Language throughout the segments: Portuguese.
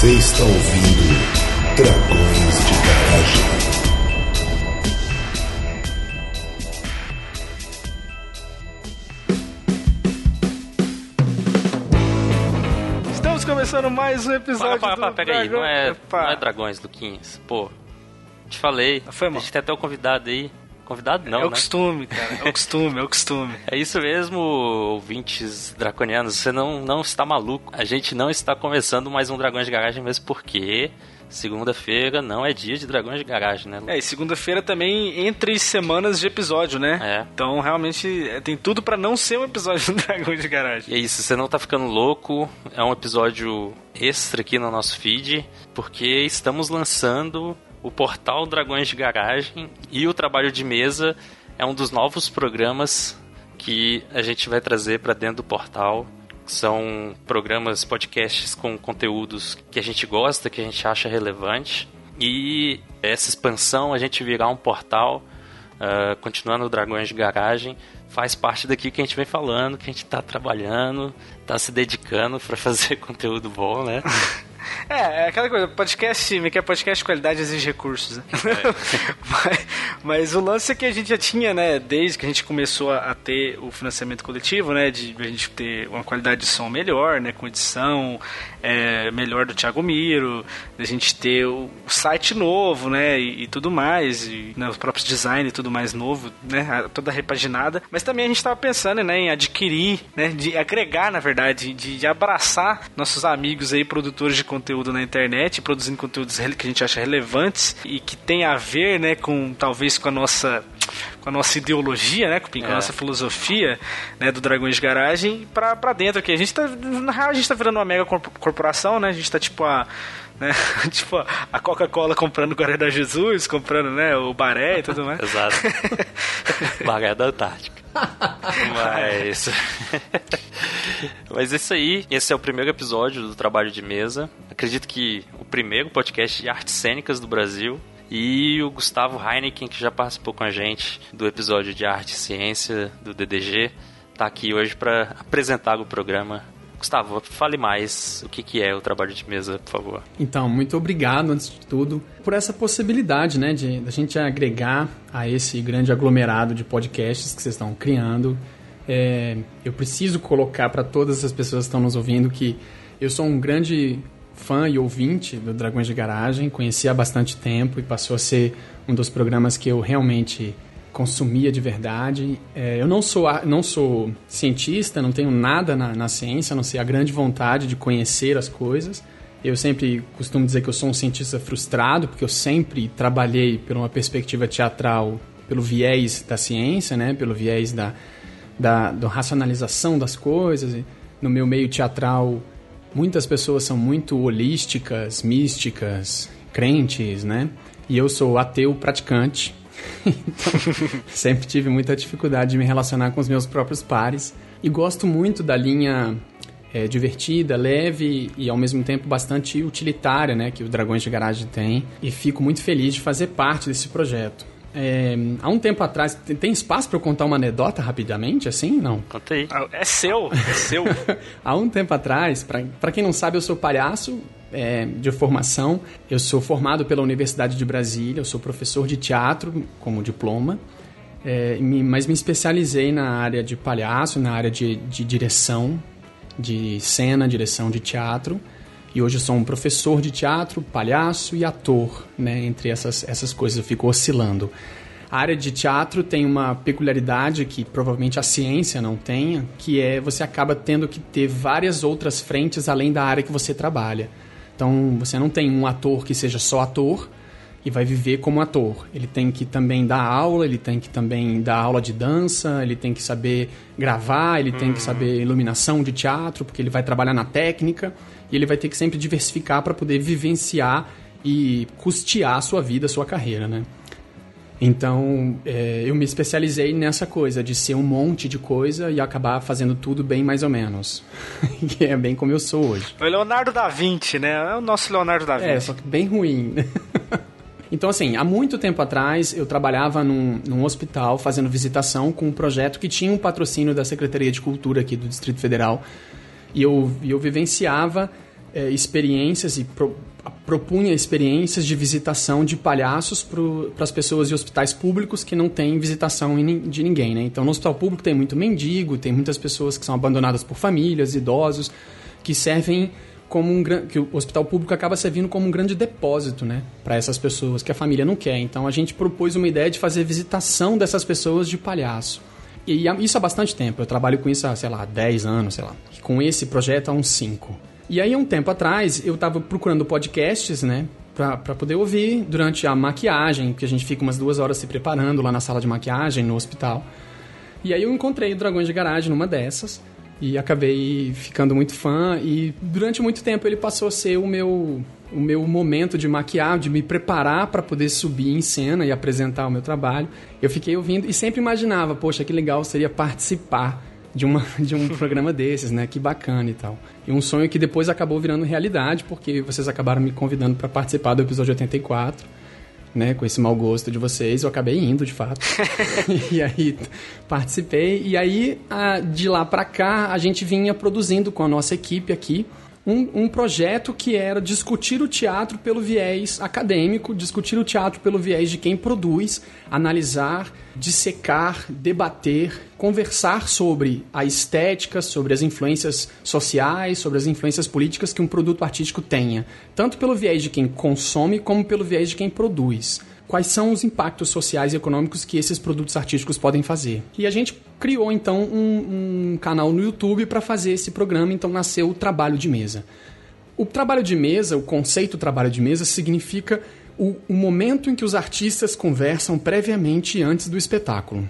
Você está ouvindo Dragões de Garagem. Estamos começando mais um episódio Para, para, para, do pega aí, Dragão- não é, não é Dragões, Luquinhas. Pô, te falei. Foi mal. A gente tem até o convidado aí. Convidado não, é o né? costume, cara. É o costume, é o costume. É isso mesmo, ouvintes draconianos. Você não, não está maluco. A gente não está começando mais um Dragões de Garagem, mesmo porque segunda-feira não é dia de Dragões de Garagem, né? É, e segunda-feira também entre semanas de episódio, né? É. Então, realmente, é, tem tudo pra não ser um episódio do Dragão de Garagem. E é isso, você não tá ficando louco. É um episódio extra aqui no nosso feed, porque estamos lançando o portal Dragões de Garagem e o trabalho de mesa é um dos novos programas que a gente vai trazer para dentro do portal. São programas, podcasts com conteúdos que a gente gosta, que a gente acha relevante. E essa expansão, a gente virar um portal Uh, continuando o Dragões de Garagem, faz parte daqui que a gente vem falando, que a gente tá trabalhando, tá se dedicando para fazer conteúdo bom, né? É, é aquela coisa, podcast, me quer podcast de qualidade exige recursos, né? mas, mas o lance é que a gente já tinha, né, desde que a gente começou a, a ter o financiamento coletivo, né, de a gente ter uma qualidade de som melhor, né, com edição é, melhor do Thiago Miro, a gente ter o, o site novo, né, e, e tudo mais, e né, os próprios design e tudo mais novo, né, toda repaginada. Mas também a gente estava pensando, né, em adquirir, né, de agregar, na verdade, de, de abraçar nossos amigos aí, produtores de conteúdo na internet, produzindo conteúdos que a gente acha relevantes e que tem a ver, né, com talvez com a nossa com a nossa ideologia, né, com a É. nossa filosofia, né, do Dragões de Garagem pra, pra dentro aqui. A gente tá, na real, a gente tá virando uma mega corp- corporação, né, a gente tá tipo a, né, tipo a- Coca-Cola comprando o Guarda Jesus, comprando, né, o Baré e tudo mais. Exato. Barra da Antártica. Mas. Mas isso aí, esse é o primeiro episódio do Trabalho de Mesa. Acredito que o primeiro podcast de artes cênicas do Brasil. E o Gustavo Heineken, que já participou com a gente do episódio de Arte e Ciência do DDG, tá aqui hoje para apresentar o programa. Gustavo, fale mais o que, que é o trabalho de mesa, por favor. Então, muito obrigado, antes de tudo, por essa possibilidade, né, de da gente agregar a esse grande aglomerado de podcasts que vocês estão criando. É, eu preciso colocar para todas as pessoas que estão nos ouvindo que eu sou um grande fã e ouvinte do Dragões de Garagem, conheci há bastante tempo e passou a ser um dos programas que eu realmente consumia de verdade. É, eu não sou, não sou cientista, não tenho nada na, na ciência, a não ser a grande vontade de conhecer as coisas. Eu sempre costumo dizer que eu sou um cientista frustrado, porque eu sempre trabalhei por uma perspectiva teatral, pelo viés da ciência, né? pelo viés da, da, da racionalização das coisas. No meu meio teatral, muitas pessoas são muito holísticas, místicas, crentes, né? E eu sou ateu praticante. Então, sempre tive muita dificuldade de me relacionar com os meus próprios pares. E gosto muito da linha é, divertida, leve e ao mesmo tempo bastante utilitária, né? Que o Dragões de Garagem tem. E fico muito feliz de fazer parte desse projeto. É, há um tempo atrás, tem- espaço para eu contar uma anedota rapidamente, assim? Não. Conta aí. Ah, É seu, é seu. Há um tempo atrás, para quem não sabe, eu sou palhaço é, de formação. Eu sou formado pela Universidade de Brasília, eu sou professor de teatro como diploma, é, mas me especializei na área de palhaço, na área de, de direção, de cena, direção de teatro. E hoje eu sou um professor de teatro, palhaço e ator, né? Entre essas, essas coisas eu fico oscilando. A área de teatro tem uma peculiaridade que provavelmente a ciência não tenha, que é você acaba tendo que ter várias outras frentes além da área que você trabalha. Então, você não tem um ator que seja só ator e vai viver como ator. Ele tem que também dar aula, ele tem que também dar aula de dança, ele tem que saber gravar, ele tem que saber iluminação de teatro, porque ele vai trabalhar na técnica e ele vai ter que sempre diversificar para poder vivenciar e custear a sua vida, a sua carreira, né? Então, é, eu me especializei nessa coisa de ser um monte de coisa e acabar fazendo tudo bem mais ou menos. que é bem como eu sou hoje. O Leonardo da Vinci, né? É o nosso Leonardo da Vinci. É, só que bem ruim. então, assim, há muito tempo atrás eu trabalhava num, num hospital fazendo visitação com um projeto que tinha um patrocínio da Secretaria de Cultura aqui do Distrito Federal. E eu, e eu vivenciava é, experiências e pro, propunha experiências de visitação de palhaços para as pessoas de hospitais públicos que não têm visitação de ninguém, né? Então, no hospital público tem muito mendigo, tem muitas pessoas que são abandonadas por famílias, idosos, que servem como um que o hospital público acaba servindo como um grande depósito, né, para essas pessoas que a família não quer. Então a gente propôs uma ideia de fazer visitação dessas pessoas de palhaço. E isso há bastante tempo. Eu trabalho com isso há, sei lá, 10 anos, sei lá. Com esse projeto há uns 5. E aí, um tempo atrás, eu estava procurando podcasts, né? para poder ouvir durante a maquiagem, que a gente fica umas duas horas se preparando lá na sala de maquiagem, no hospital. E aí eu encontrei o Dragões de Garagem numa dessas e acabei ficando muito fã e durante muito tempo ele passou a ser o meu o meu momento de maquiar, de me preparar para poder subir em cena e apresentar o meu trabalho. Eu fiquei ouvindo e sempre imaginava, poxa, que legal seria participar de, uma, de um programa desses, né? Que bacana e tal. E um sonho que depois acabou virando realidade, porque vocês acabaram me convidando para participar do episódio 84, né? Com esse mau gosto de vocês, eu acabei indo, de fato. e aí participei. E aí, de lá para cá, a gente vinha produzindo com a nossa equipe aqui um, um, projeto que era discutir o teatro pelo viés acadêmico, discutir o teatro pelo viés de quem produz, analisar, dissecar, debater, conversar sobre a estética, sobre as influências sociais, sobre as influências políticas que um produto artístico tenha, tanto pelo viés de quem consome como pelo viés de quem produz quais são os impactos sociais e econômicos que esses produtos artísticos podem fazer. E a gente criou então um, um canal no YouTube para fazer esse programa, então nasceu o trabalho de mesa. O trabalho de mesa, o conceito trabalho de mesa, significa o, o momento em que os artistas conversam previamente antes do espetáculo.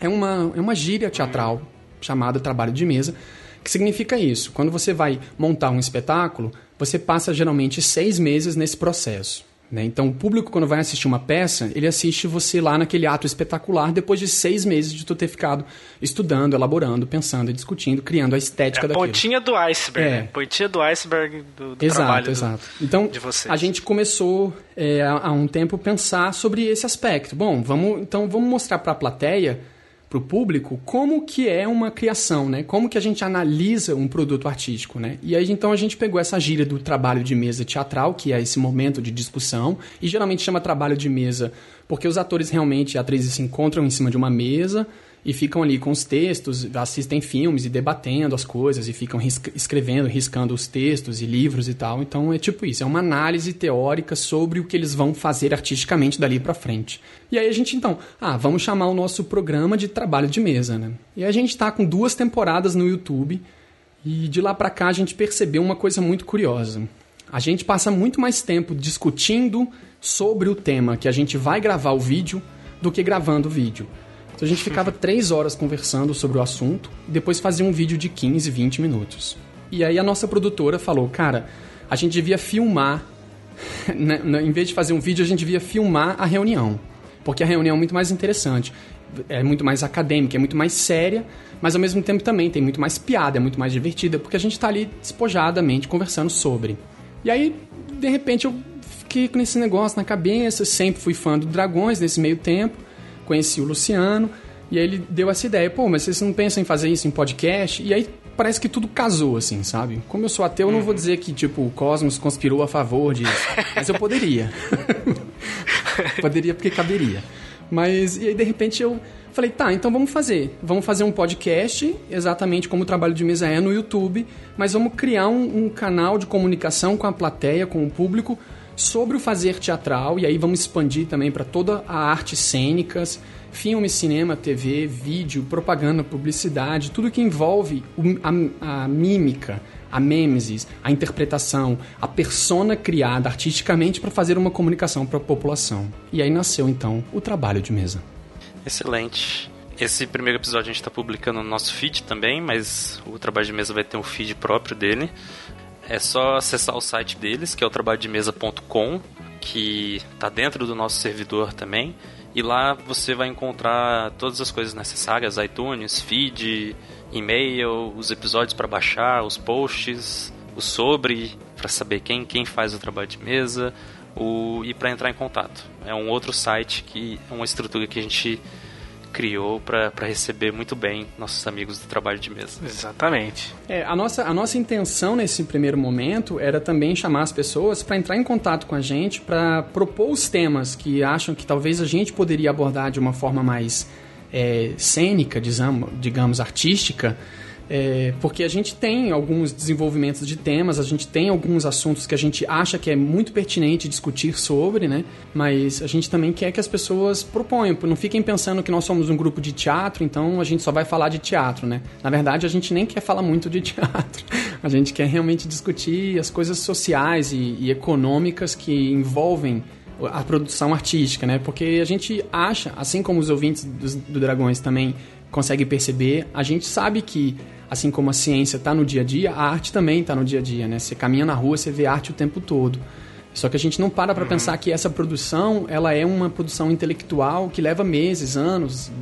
É uma, é uma gíria teatral chamada trabalho de mesa, que significa isso. Quando você vai montar um espetáculo, você passa geralmente seis meses nesse processo. Né? Então, o público, quando vai assistir uma peça, ele assiste você lá naquele ato espetacular depois de seis meses de tu ter ficado estudando, elaborando, pensando, discutindo, criando a estética é a daquilo. pontinha do iceberg, é. né? Pontinha do iceberg do, do exato, trabalho exato. Do, então, de vocês. a gente começou é, há um tempo pensar sobre esse aspecto. Bom, vamos então vamos mostrar para a plateia para o público como que é uma criação, né? Como que a gente analisa um produto artístico, né? E aí então a gente pegou essa gíria do trabalho de mesa teatral, que é esse momento de discussão, e geralmente chama trabalho de mesa porque os atores realmente, atrizes se encontram em cima de uma mesa e ficam ali com os textos, assistem filmes e debatendo as coisas e ficam escrevendo, riscando os textos e livros e tal. Então é tipo isso, é uma análise teórica sobre o que eles vão fazer artisticamente dali para frente. E aí a gente então, ah, vamos chamar o nosso programa de trabalho de mesa, né? E a gente está com duas temporadas no YouTube e de lá para cá a gente percebeu uma coisa muito curiosa. A gente passa muito mais tempo discutindo sobre o tema que a gente vai gravar o vídeo do que gravando o vídeo. Então a gente ficava três horas conversando sobre o assunto depois fazia um vídeo de 15, 20 minutos. E aí a nossa produtora falou, cara, a gente devia filmar, né, né, em vez de fazer um vídeo, a gente devia filmar a reunião. Porque a reunião é muito mais interessante, é muito mais acadêmica, é muito mais séria, mas ao mesmo tempo também tem muito mais piada, é muito mais divertida, porque a gente está ali despojadamente conversando sobre. E aí, de repente, eu fiquei com esse negócio na cabeça, sempre fui fã do Dragões nesse meio tempo conheci o Luciano, e aí ele deu essa ideia, pô, mas vocês não pensam em fazer isso em podcast? E aí parece que tudo casou, assim, sabe? Como eu sou ateu, eu não vou uhum. dizer que, tipo, o Cosmos conspirou a favor disso, mas eu poderia. poderia porque caberia. Mas, e aí de repente eu falei, tá, então vamos fazer. Vamos fazer um podcast, exatamente como o trabalho de mesa é no YouTube, mas vamos criar um, um canal de comunicação com a plateia, com o público, sobre o fazer teatral, e aí vamos expandir também para toda a arte cênicas, filme, cinema, TV, vídeo, propaganda, publicidade, tudo que envolve a, a mímica, a mêmesis, a interpretação, a persona criada artisticamente para fazer uma comunicação para a população. E aí nasceu então o trabalho de mesa. Excelente. Esse primeiro episódio a gente está publicando no nosso feed também, mas o trabalho de mesa vai ter um feed próprio dele. É só acessar o site deles, que é o trabalhodemesa.com, que está dentro do nosso servidor também. E lá você vai encontrar todas as coisas necessárias: iTunes, feed, e-mail, os episódios para baixar, os posts, o sobre, para saber quem, quem faz o trabalho de mesa, o, e para entrar em contato. É um outro site que é uma estrutura que a gente criou para receber muito bem nossos amigos do trabalho de mesa. Exatamente. É, a, nossa, a nossa intenção nesse primeiro momento era também chamar as pessoas para entrar em contato com a gente, para propor os temas que acham que talvez a gente poderia abordar de uma forma mais é, cênica, digamos, digamos artística é, porque a gente tem alguns desenvolvimentos de temas, a gente tem alguns assuntos que a gente acha que é muito pertinente discutir sobre, né? Mas a gente também quer que as pessoas proponham, não fiquem pensando que nós somos um grupo de teatro, então a gente só vai falar de teatro, né? Na verdade, a gente nem quer falar muito de teatro. A gente quer realmente discutir as coisas sociais e, e econômicas que envolvem a produção artística, né? Porque a gente acha, assim como os ouvintes do, do Dragões também conseguem perceber, a gente sabe que assim como a ciência está no dia a dia, a arte também está no dia a dia, né? Você caminha na rua, você vê arte o tempo todo. Só que a gente não para para uhum. pensar que essa produção, ela é uma produção intelectual que leva meses, anos,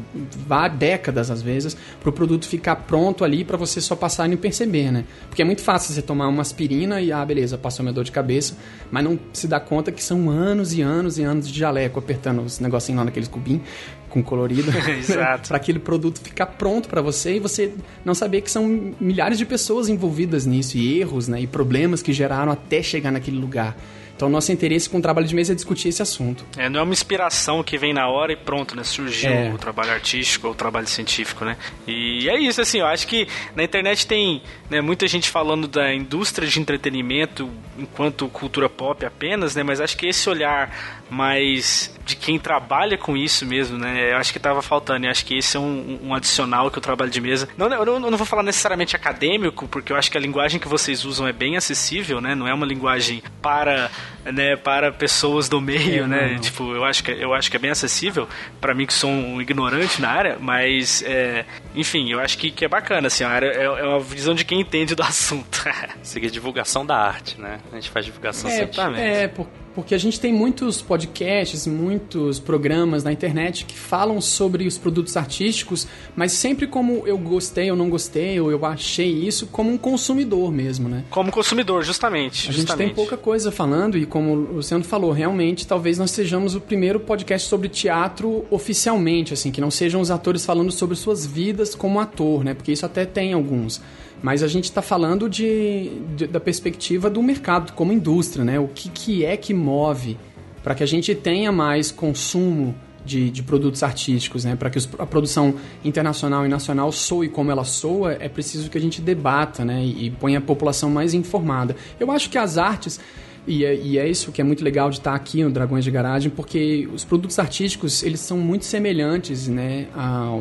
vá décadas às vezes, para o produto ficar pronto ali para você só passar e não perceber, né? Porque é muito fácil você tomar uma aspirina e, ah, beleza, passou minha dor de cabeça, mas não se dá conta que são anos e anos e anos de jaleco apertando os negocinhos lá naqueles cubinhos com colorido, para aquele produto ficar pronto para você e você não saber que são milhares de pessoas envolvidas nisso e erros, né, e problemas que geraram até chegar naquele lugar. Então, nosso interesse com o trabalho de mesa é discutir esse assunto. É, não é uma inspiração que vem na hora e pronto, né? Surgiu é. o trabalho artístico ou o trabalho científico, né? E é isso, assim, eu acho que na internet tem né, muita gente falando da indústria de entretenimento enquanto cultura pop apenas, né? Mas acho que esse olhar mais de quem trabalha com isso mesmo, né? Eu acho que estava faltando. Eu acho que esse é um, um, adicional que o trabalho de mesa. Não, eu não, eu não vou falar necessariamente acadêmico, porque eu acho que a linguagem que vocês usam é bem acessível, né? Não é uma linguagem para né, para pessoas do meio, é, né? Não, não. Tipo, eu acho que eu acho que é bem acessível para mim que sou um ignorante na área, mas é, enfim, eu acho que, que é bacana assim, a área é, é uma visão de quem entende do assunto. Seguir divulgação da arte, né? A gente faz divulgação é, científica. É, por, porque a gente tem muitos podcasts, muitos programas na internet que falam sobre os produtos artísticos, mas sempre como eu gostei ou não gostei, ou eu achei isso como um consumidor mesmo, né? Como consumidor, justamente. A justamente. gente tem pouca coisa falando e como o Luciano falou, realmente talvez nós sejamos o primeiro podcast sobre teatro oficialmente, assim, que não sejam os atores falando sobre suas vidas como ator, né? Porque isso até tem alguns. Mas a gente está falando de, de, da perspectiva do mercado como indústria, né? O que, que é que move para que a gente tenha mais consumo de, de produtos artísticos, né? Para que os, a produção internacional e nacional soe como ela soa, é preciso que a gente debata, né? E, e ponha a população mais informada. Eu acho que as artes e é, e é, isso que é muito legal de estar aqui no Dragões de Garagem, porque os produtos artísticos eles são muito semelhantes né,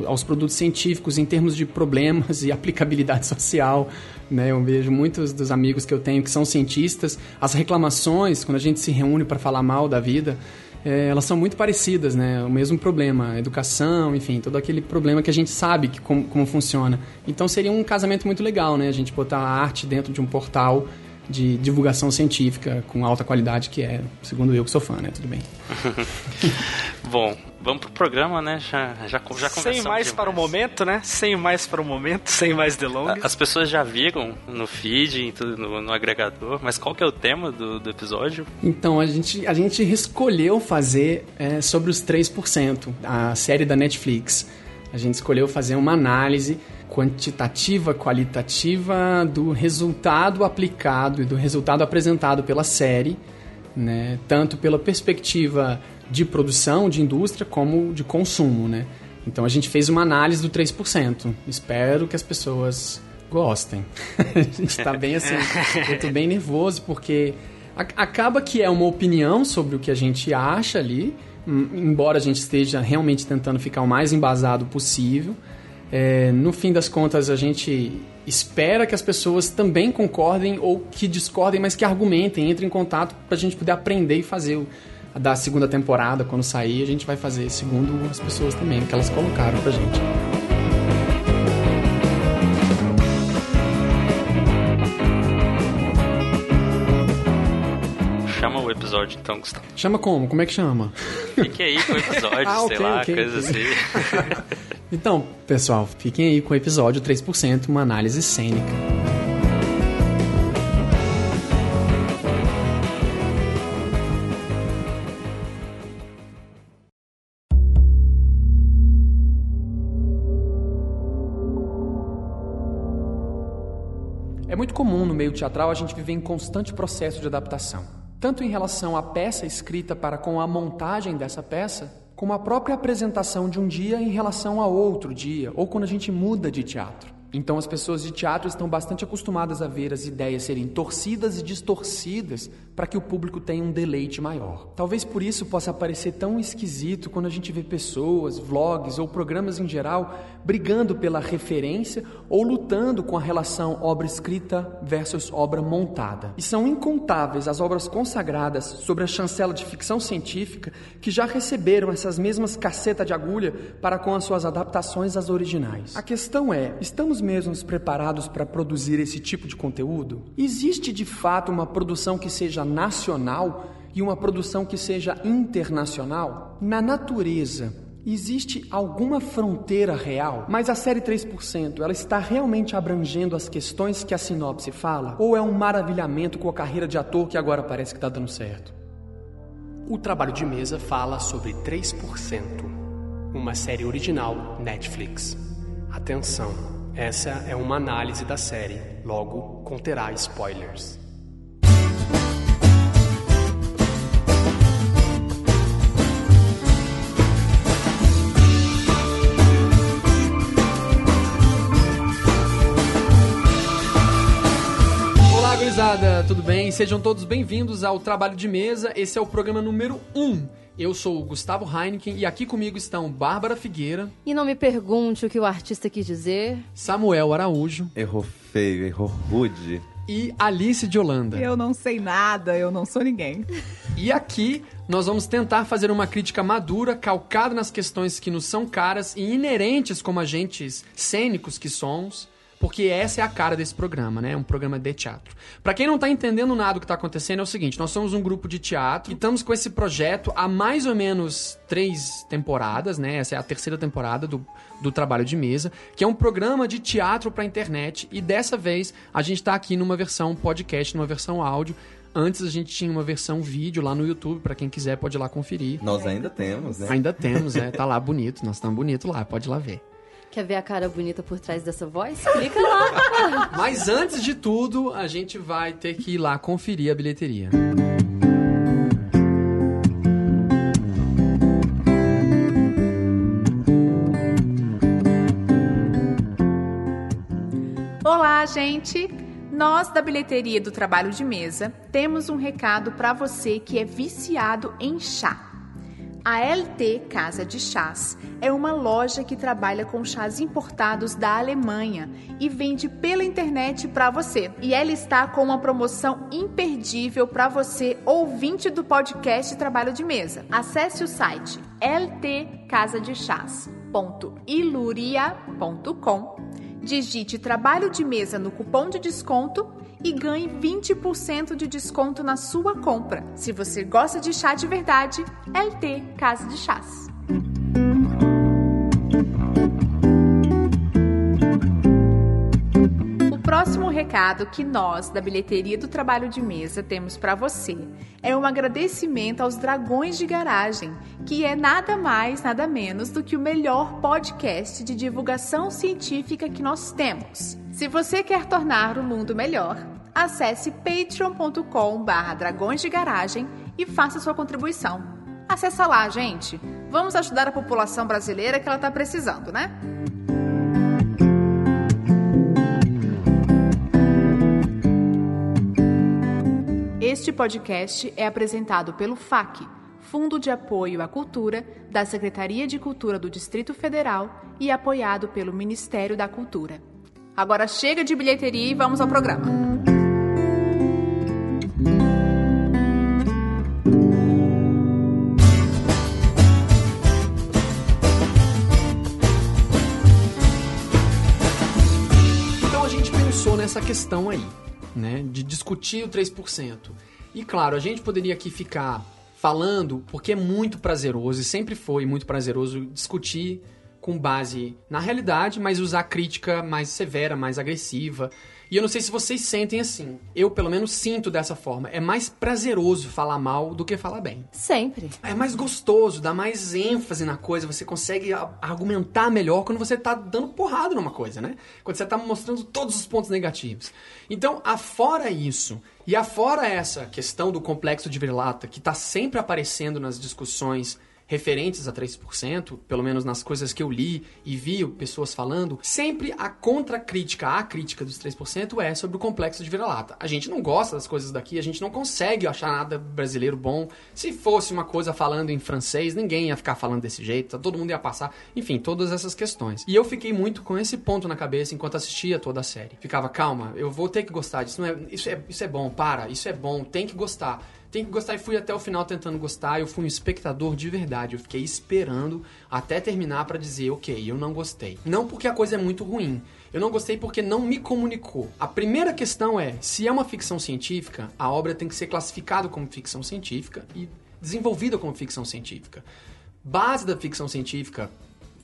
aos produtos científicos em termos de problemas e aplicabilidade social. Né? Eu vejo muitos dos amigos que eu tenho que são cientistas, as reclamações, quando a gente se reúne para falar mal da vida, é, elas são muito parecidas, né? O mesmo problema, educação, enfim, todo aquele problema que a gente sabe que, como, como funciona. Então seria um casamento muito legal, né? A gente botar a arte dentro de um portal de divulgação científica com alta qualidade, que é, segundo eu, que sou fã, né? Tudo bem. Bom, vamos pro programa, né? Já, já, já conversamos Sem mais demais. para o momento, né? Sem mais para o momento, sem mais delongas. As pessoas já viram no feed, no, no agregador, mas qual que é o tema do, do episódio? Então, a gente, a gente escolheu fazer é, sobre os 3%, a série da Netflix. A gente escolheu fazer uma análise quantitativa, qualitativa do resultado aplicado e do resultado apresentado pela série, né? tanto pela perspectiva de produção, de indústria, como de consumo. Né? Então a gente fez uma análise do 3%. Espero que as pessoas gostem. a gente está bem assim, eu bem nervoso porque acaba que é uma opinião sobre o que a gente acha ali, embora a gente esteja realmente tentando ficar o mais embasado possível. É, no fim das contas, a gente espera que as pessoas também concordem ou que discordem, mas que argumentem, entrem em contato para a gente poder aprender e fazer o, da segunda temporada, quando sair, a gente vai fazer segundo as pessoas também, que elas colocaram pra gente. episódio, então, Gustavo. Chama como? Como é que chama? Fique aí com o episódio, ah, sei okay, lá, okay, coisa okay. assim. então, pessoal, fiquem aí com o episódio 3%, uma análise cênica. É muito comum no meio teatral a gente viver em constante processo de adaptação tanto em relação à peça escrita para com a montagem dessa peça, como a própria apresentação de um dia em relação a outro dia, ou quando a gente muda de teatro. Então as pessoas de teatro estão bastante acostumadas a ver as ideias serem torcidas e distorcidas para que o público tenha um deleite maior. Talvez por isso possa parecer tão esquisito quando a gente vê pessoas, vlogs ou programas em geral brigando pela referência ou lutando com a relação obra escrita versus obra montada. E são incontáveis as obras consagradas sobre a chancela de ficção científica que já receberam essas mesmas caceta de agulha para com as suas adaptações às originais. A questão é, estamos mesmos preparados para produzir esse tipo de conteúdo? Existe de fato uma produção que seja nacional e uma produção que seja internacional? Na natureza, existe alguma fronteira real? Mas a série 3%, ela está realmente abrangendo as questões que a sinopse fala? Ou é um maravilhamento com a carreira de ator que agora parece que está dando certo? O trabalho de mesa fala sobre 3%, uma série original Netflix. Atenção, essa é uma análise da série, logo conterá spoilers. Olá, gurizada, tudo bem? Sejam todos bem-vindos ao Trabalho de Mesa. Esse é o programa número 1. Eu sou o Gustavo Heineken e aqui comigo estão Bárbara Figueira, E não me pergunte o que o artista quis dizer. Samuel Araújo Errou feio, errou rude. e Alice de Holanda. Eu não sei nada, eu não sou ninguém. E aqui nós vamos tentar fazer uma crítica madura, calcada nas questões que nos são caras e inerentes como agentes cênicos que somos, porque essa é a cara desse programa, né? É um programa de teatro. Pra quem não tá entendendo nada do que tá acontecendo, é o seguinte: nós somos um grupo de teatro e estamos com esse projeto há mais ou menos três temporadas, né? Essa é a terceira temporada do, do Trabalho de Mesa, que é um programa de teatro pra internet e dessa vez a gente tá aqui numa versão podcast, numa versão áudio. Antes a gente tinha uma versão vídeo lá no YouTube, pra quem quiser pode ir lá conferir. Nós ainda temos, né? Ainda temos, é, tá lá bonito, nós estamos bonito lá, pode ir lá ver. Quer ver a cara bonita por trás dessa voz? Clica lá. Mas antes de tudo, a gente vai ter que ir lá conferir a bilheteria. Olá, gente! Nós da bilheteria do Trabalho de Mesa temos um recado para você que é viciado em chá. A LT Casa de Chás é uma loja que trabalha com chás importados da Alemanha e vende pela internet para você. E ela está com uma promoção imperdível para você, ouvinte do podcast Trabalho de Mesa. Acesse o site ltcasadechás.iluria.com, digite Trabalho de Mesa no cupom de desconto e ganhe 20% de desconto na sua compra. Se você gosta de chá de verdade, LT Casa de Chás. O próximo recado que nós, da bilheteria do Trabalho de Mesa, temos para você é um agradecimento aos Dragões de Garagem, que é nada mais, nada menos do que o melhor podcast de divulgação científica que nós temos. Se você quer tornar o mundo melhor, acesse patreon.com barra dragões de garagem e faça sua contribuição. Acesse lá, gente. Vamos ajudar a população brasileira que ela está precisando, né? Este podcast é apresentado pelo FAC, Fundo de Apoio à Cultura, da Secretaria de Cultura do Distrito Federal e apoiado pelo Ministério da Cultura. Agora chega de bilheteria e vamos ao programa. Então a gente pensou nessa questão aí, né, de discutir o 3%. E claro, a gente poderia aqui ficar falando, porque é muito prazeroso e sempre foi muito prazeroso discutir com base na realidade, mas usar crítica mais severa, mais agressiva. E eu não sei se vocês sentem assim. Eu, pelo menos, sinto dessa forma. É mais prazeroso falar mal do que falar bem. Sempre. É mais gostoso, dá mais ênfase na coisa, você consegue argumentar melhor quando você tá dando porrada numa coisa, né? Quando você tá mostrando todos os pontos negativos. Então, afora isso, e afora essa questão do complexo de vira-lata, que tá sempre aparecendo nas discussões referentes a 3%, pelo menos nas coisas que eu li e vi pessoas falando, sempre a contracrítica à crítica dos 3% é sobre o complexo de vira-lata. A gente não gosta das coisas daqui, a gente não consegue achar nada brasileiro bom. Se fosse uma coisa falando em francês, ninguém ia ficar falando desse jeito, todo mundo ia passar. Enfim, todas essas questões. E eu fiquei muito com esse ponto na cabeça enquanto assistia toda a série. Ficava, calma, eu vou ter que gostar disso. Não é, isso, é, isso é bom, para, isso é bom, tem que gostar tem que gostar e fui até o final tentando gostar. Eu fui um espectador de verdade. Eu fiquei esperando até terminar pra dizer, ok, eu não gostei. Não porque a coisa é muito ruim. Eu não gostei porque não me comunicou. A primeira questão é, se é uma ficção científica, a obra tem que ser classificada como ficção científica e desenvolvida como ficção científica. Base da ficção científica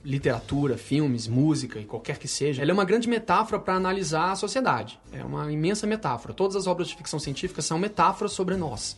literatura, filmes, música e qualquer que seja, ela é uma grande metáfora para analisar a sociedade. É uma imensa metáfora. Todas as obras de ficção científica são metáforas sobre nós.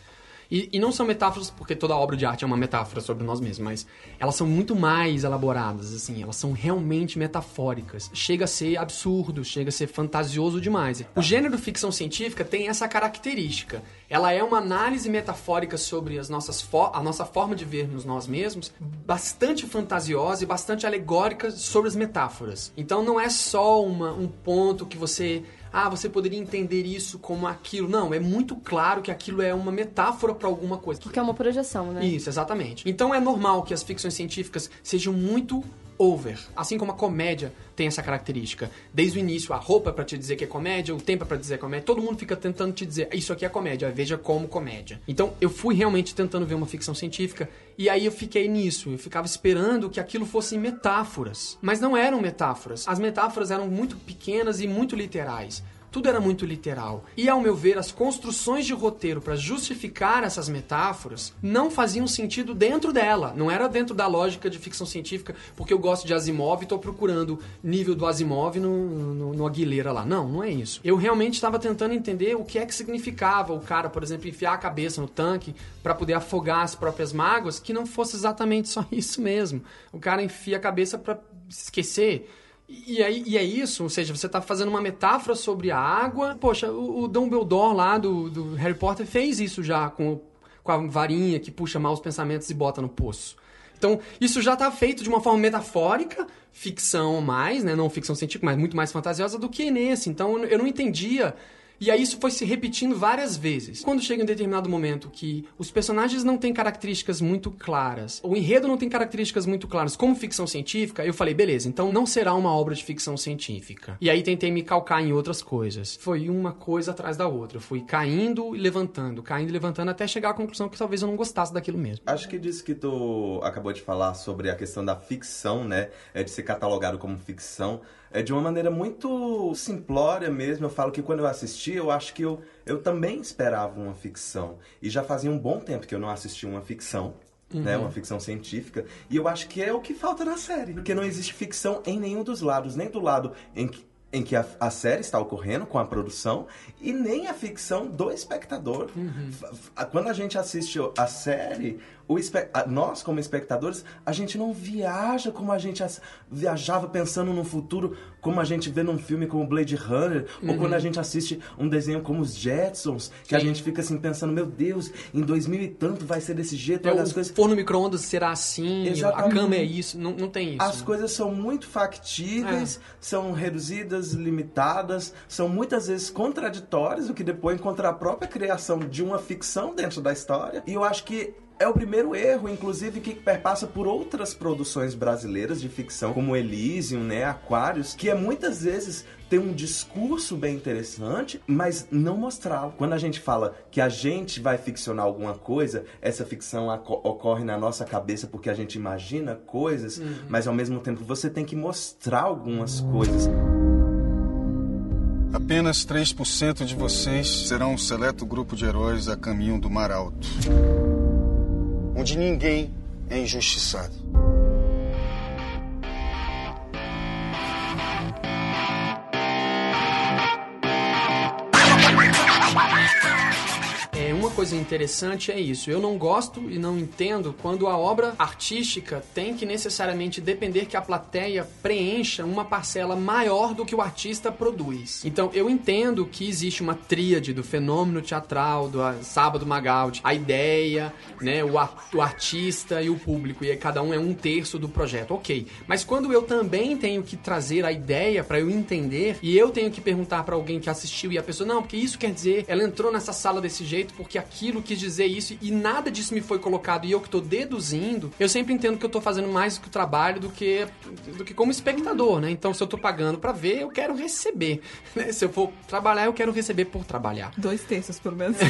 E, e não são metáforas porque toda obra de arte é uma metáfora sobre nós mesmos, mas elas são muito mais elaboradas, assim, elas são realmente metafóricas. Chega a ser absurdo, chega a ser fantasioso demais. O gênero ficção científica tem essa característica. Ela é uma análise metafórica sobre as nossas a nossa forma de vermos nós mesmos, bastante fantasiosa e bastante alegórica sobre as metáforas. Então não é só uma, um ponto que você ah, você poderia entender isso como aquilo. Não, é muito claro que aquilo é uma metáfora para alguma coisa. Porque é uma projeção, né? Isso, exatamente. Então é normal que as ficções científicas sejam muito over, assim como a comédia tem essa característica. Desde o início, a roupa é pra te dizer que é comédia, o tempo é pra dizer que é comédia, todo mundo fica tentando te dizer, isso aqui é comédia, veja como comédia. Então eu fui realmente tentando ver uma ficção científica e aí eu fiquei nisso, eu ficava esperando que aquilo fossem metáforas. Mas não eram metáforas. As metáforas eram muito pequenas e muito literais. Tudo era muito literal. E, ao meu ver, as construções de roteiro para justificar essas metáforas não faziam sentido dentro dela. Não era dentro da lógica de ficção científica, porque eu gosto de Asimov e estou procurando nível do Asimov no, no, no Aguilera lá. Não, não é isso. Eu realmente estava tentando entender o que é que significava o cara, por exemplo, enfiar a cabeça no tanque para poder afogar as próprias mágoas, que não fosse exatamente só isso mesmo. O cara enfia a cabeça para esquecer. E, aí, e é isso, ou seja, você está fazendo uma metáfora sobre a água. Poxa, o, o Dumbledore lá do, do Harry Potter fez isso já com, com a varinha que puxa maus pensamentos e bota no poço. Então, isso já está feito de uma forma metafórica, ficção mais, né? Não ficção científica, mas muito mais fantasiosa do que nesse. Então, eu não entendia e aí isso foi se repetindo várias vezes. Quando chega em determinado momento que os personagens não têm características muito claras, o enredo não tem características muito claras como ficção científica, eu falei, beleza, então não será uma obra de ficção científica. E aí tentei me calcar em outras coisas. Foi uma coisa atrás da outra. Eu fui caindo e levantando, caindo e levantando até chegar à conclusão que talvez eu não gostasse daquilo mesmo. Acho que disso que tu acabou de falar sobre a questão da ficção, né? É de ser catalogado como ficção. É de uma maneira muito simplória mesmo. Eu falo que quando eu assisti, eu acho que eu, eu também esperava uma ficção. E já fazia um bom tempo que eu não assistia uma ficção. Né, uma ficção científica. E eu acho que é o que falta na série. Porque não existe ficção em nenhum dos lados. Nem do lado em que, em que a, a série está ocorrendo com a produção e nem a ficção do espectador. F- Quando a gente assiste a série, nós como espectadores, a gente não viaja como a gente viajava pensando no futuro, como a gente vê num filme como Blade Runner, ou quando a gente assiste um desenho como os Jetsons, que a Sim. gente fica assim pensando, meu Deus, em 2000 e tanto vai ser desse jeito, É, olha as coisas. forno micro-ondas será assim, Exatamente. a cama é isso, não, não tem isso. As coisas são muito factíveis, são reduzidas, limitadas, são muitas vezes contraditórias, o que depois contra a própria criação de uma ficção dentro da história. E eu acho que é o primeiro erro, inclusive, que perpassa por outras produções brasileiras de ficção, como Elysium, né, Aquários, que é muitas vezes ter um discurso bem interessante, mas não mostrá-lo. Quando a gente fala que a gente vai ficcionar alguma coisa, essa ficção ocorre na nossa cabeça porque a gente imagina coisas, mas ao mesmo tempo você tem que mostrar algumas coisas. Apenas 3% de vocês serão um seleto grupo de heróis a caminho do Mar Alto, onde ninguém é injustiçado. Coisa interessante é isso. Eu não gosto e não entendo quando a obra artística tem que necessariamente depender que a plateia preencha uma parcela maior do que o artista produz. Então, eu entendo que existe uma tríade do fenômeno teatral, do ah, Sábado Magaldi, a ideia, né, o, a- o artista e o público, e aí cada um é um terço do projeto, ok. Mas quando eu também tenho que trazer a ideia para eu entender, e eu tenho que perguntar para alguém que assistiu e a pessoa, não, porque isso quer dizer, ela entrou nessa sala desse jeito porque aquilo quis dizer isso e nada disso me foi colocado e eu que tô deduzindo, eu sempre entendo que eu tô fazendo mais do que o trabalho do que, do que como espectador, né? Então, se eu tô pagando para ver, eu quero receber. né? Se eu for trabalhar, eu quero receber por trabalhar. Dois terços, pelo menos.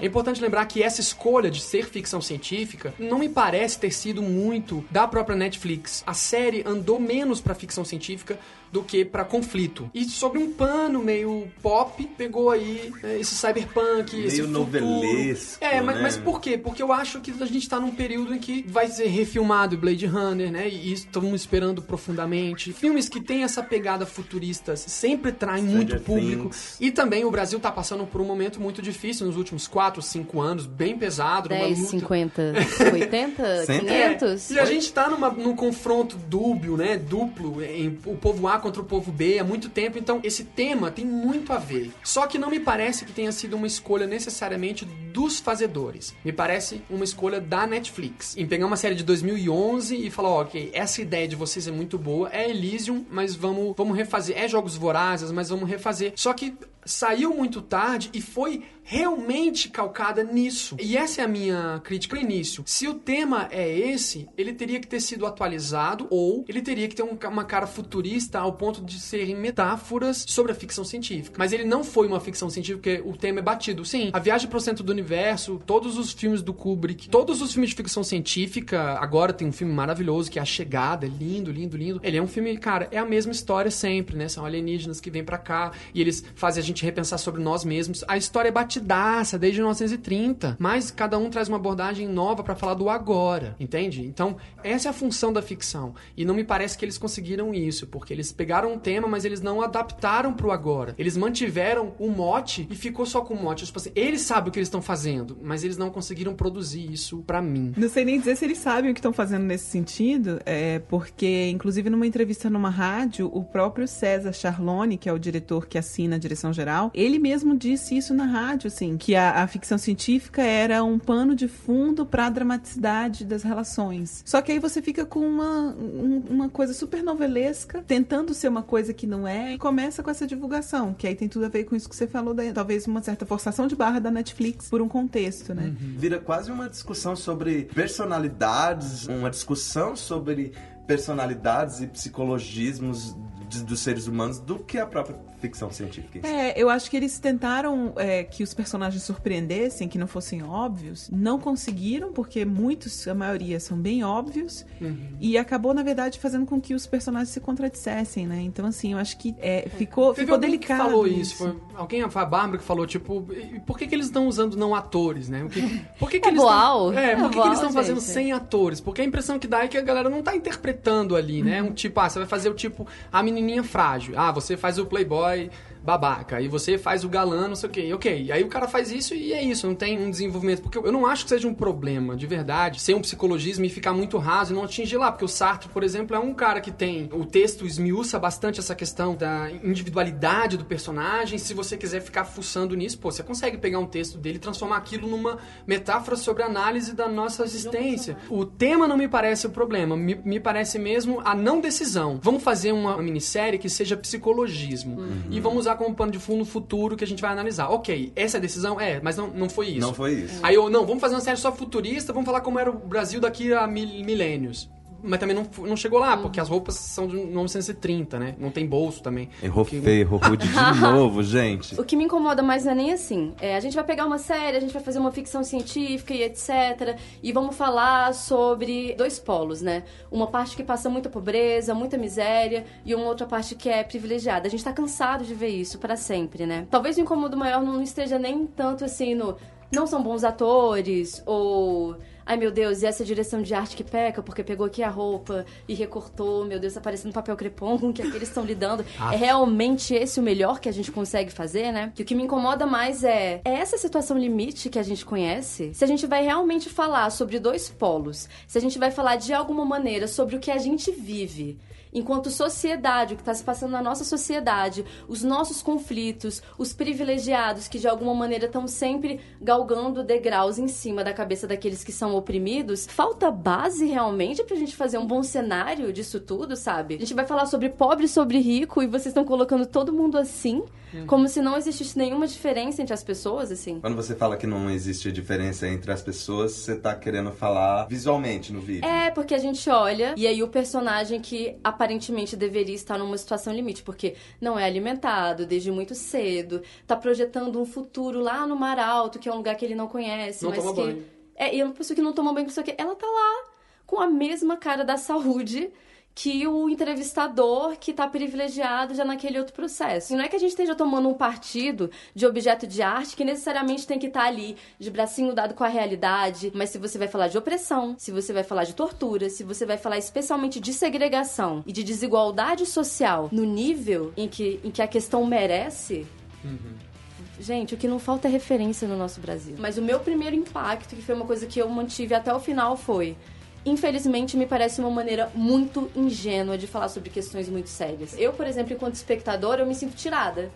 É importante lembrar que essa escolha de ser ficção científica não me parece ter sido muito da própria Netflix. A série andou menos pra ficção científica do que pra conflito. E sobre um pano meio pop, pegou aí né, esse cyberpunk, esse Meio futuro. novelesco, É, mas, né? mas por quê? Porque eu acho que a gente tá num período em que vai ser refilmado Blade Runner, né? E isso estamos esperando profundamente. Filmes que têm essa pegada futurista sempre traem muito público. Things. E também o Brasil tá passando por um momento muito difícil nos últimos 4, 5 anos, bem pesado, numa 10, luta. 50, 80, Sempre. 500? E a gente tá numa, num confronto dúbio, né? Duplo, em o povo A contra o povo B há muito tempo. Então, esse tema tem muito a ver. Só que não me parece que tenha sido uma escolha necessariamente dos fazedores. Me parece uma escolha da Netflix. Em pegar uma série de 2011 e falar, ó, ok, essa ideia de vocês é muito boa, é Elysium, mas vamos, vamos refazer. É Jogos Vorazes, mas vamos refazer. Só que saiu muito tarde e foi realmente calcada nisso. E essa é a minha crítica no início. Se o tema é esse, ele teria que ter sido atualizado ou ele teria que ter um uma cara futurista ao ponto de serem metáforas sobre a ficção científica. Mas ele não foi uma ficção científica porque o tema é batido. Sim, A Viagem para o Centro do Universo, todos os filmes do Kubrick, todos os filmes de ficção científica, agora tem um filme maravilhoso que é A Chegada, é lindo, lindo, lindo. Ele é um filme, cara, é a mesma história sempre, né? São alienígenas que vêm pra cá e eles fazem a gente repensar sobre nós mesmos. A história é batidaça desde 1930, mas cada um traz uma abordagem nova pra falar do agora, entende? Então, essa é a função da ficção. E não me parece que eles conseguiram isso, porque eles pegaram um tema, mas eles não adaptaram pro agora. Eles mantiveram o mote e ficou só com o mote. Tipo assim, eles sabem o que eles estão fazendo, mas eles não conseguiram produzir isso pra mim. Não sei nem dizer se eles sabem o que estão fazendo nesse sentido, é, porque, inclusive, numa entrevista numa rádio, o próprio César Charlone, que é o diretor que assina a direção geral, ele mesmo disse isso na rádio, assim, que a, a ficção científica era um pano de fundo para a dramaticidade das relações. Só que aí você fica com uma, um- uma coisa super novelesca, tentando ser uma coisa que não é, e começa com essa divulgação, que aí tem tudo a ver com isso que você falou, da, talvez uma certa forçação de barra da Netflix por um contexto, né? Vira quase uma discussão sobre personalidades, uma discussão sobre personalidades e psicologismos dos seres humanos do que a própria ficção científica. É, eu acho que eles tentaram é, que os personagens surpreendessem, que não fossem óbvios. Não conseguiram, porque muitos, a maioria, são bem óbvios. E acabou, na verdade, fazendo com que os personagens se contradissessem, né? Então, assim, eu acho que é, ficou, Teve ficou delicado. que falou isso. Foi alguém, foi a Bárbara que falou, tipo, e por que, que eles estão usando não atores, né? O que, por que, que É eles voal. tão- É, É por que, que eles estão fazendo sem atores? Porque a impressão que dá é que a galera não tá interpretando ali, né? Um tipo, ah, você vai fazer o tipo, a menininha frágil. Ah, você faz o playboy I. babaca. E você faz o galã, não sei o quê. Ok, e aí o cara faz isso e é isso, não tem um desenvolvimento. Porque eu não acho que seja um problema, de verdade, ser um psicologismo e ficar muito raso e não atingir lá. Porque o Sartre, por exemplo, é um cara que tem... O texto esmiuça bastante essa questão da individualidade do personagem. Se você quiser ficar fuçando nisso, pô, você consegue pegar um texto dele e transformar aquilo numa metáfora sobre a análise da nossa existência. O tema não me parece o problema, me, me parece mesmo a não decisão. Vamos fazer uma minissérie que seja psicologismo. E vamos usar como pano de fundo futuro que a gente vai analisar. Ok, essa é a decisão? É, mas não, não foi isso. Não foi isso. Aí eu, não, vamos fazer uma série só futurista, vamos falar como era o Brasil daqui a mil, milênios. Mas também não, não chegou lá, porque as roupas são de 1930, né? Não tem bolso também. Errou Que- feio, errou rude de novo, gente. O que me incomoda mais não é nem assim. É, a gente vai pegar uma série, a gente vai fazer uma ficção científica e etc. E vamos falar sobre dois polos, né? Uma parte que passa muita pobreza, muita miséria, e uma outra parte que é privilegiada. A gente tá cansado de ver isso pra sempre, né? Talvez o incômodo maior não esteja nem tanto assim no. não são bons atores, ou. Ai meu Deus, e essa direção de arte que peca, porque pegou aqui a roupa e recortou, meu Deus, tá parecendo papel crepom com o que é que eles estão lidando. É realmente esse o melhor que a gente consegue fazer, né? Que o que me incomoda mais é, é essa situação limite que a gente conhece? Se a gente vai realmente falar sobre dois polos, se a gente vai falar de alguma maneira sobre o que a gente vive, enquanto sociedade, o que está se passando na nossa sociedade, os nossos conflitos, os privilegiados que de alguma maneira estão sempre galgando degraus em cima da cabeça daqueles que são oprimidos, falta base realmente pra gente fazer um bom cenário disso tudo, sabe? A gente vai falar sobre pobre e sobre rico e vocês estão colocando todo mundo assim, como se não existisse nenhuma diferença entre as pessoas, assim. Quando você fala que não existe diferença entre as pessoas, você tá querendo falar visualmente no vídeo. É, porque a gente olha e aí o personagem que aparentemente deveria estar numa situação limite, porque não é alimentado desde muito cedo, tá projetando um futuro lá no Mar Alto, que é um lugar que ele não conhece, Não mas que banho. é, e é uma pessoa que não toma banho, pessoa que ela tá lá com a mesma cara da saúde que o entrevistador que tá privilegiado já naquele outro processo. E não é que a gente esteja tomando um partido de objeto de arte que necessariamente tem que estar ali de bracinho dado com a realidade, mas se você vai falar de opressão, se você vai falar de tortura, se você vai falar especialmente de segregação e de desigualdade social no nível em que, em que a questão merece, Gente, o que não falta é referência no nosso Brasil. Mas o meu primeiro impacto, que foi uma coisa que eu mantive até o final, foi. Infelizmente, me parece uma maneira muito ingênua de falar sobre questões muito sérias. Eu, por exemplo, enquanto espectadora, eu me sinto tirada.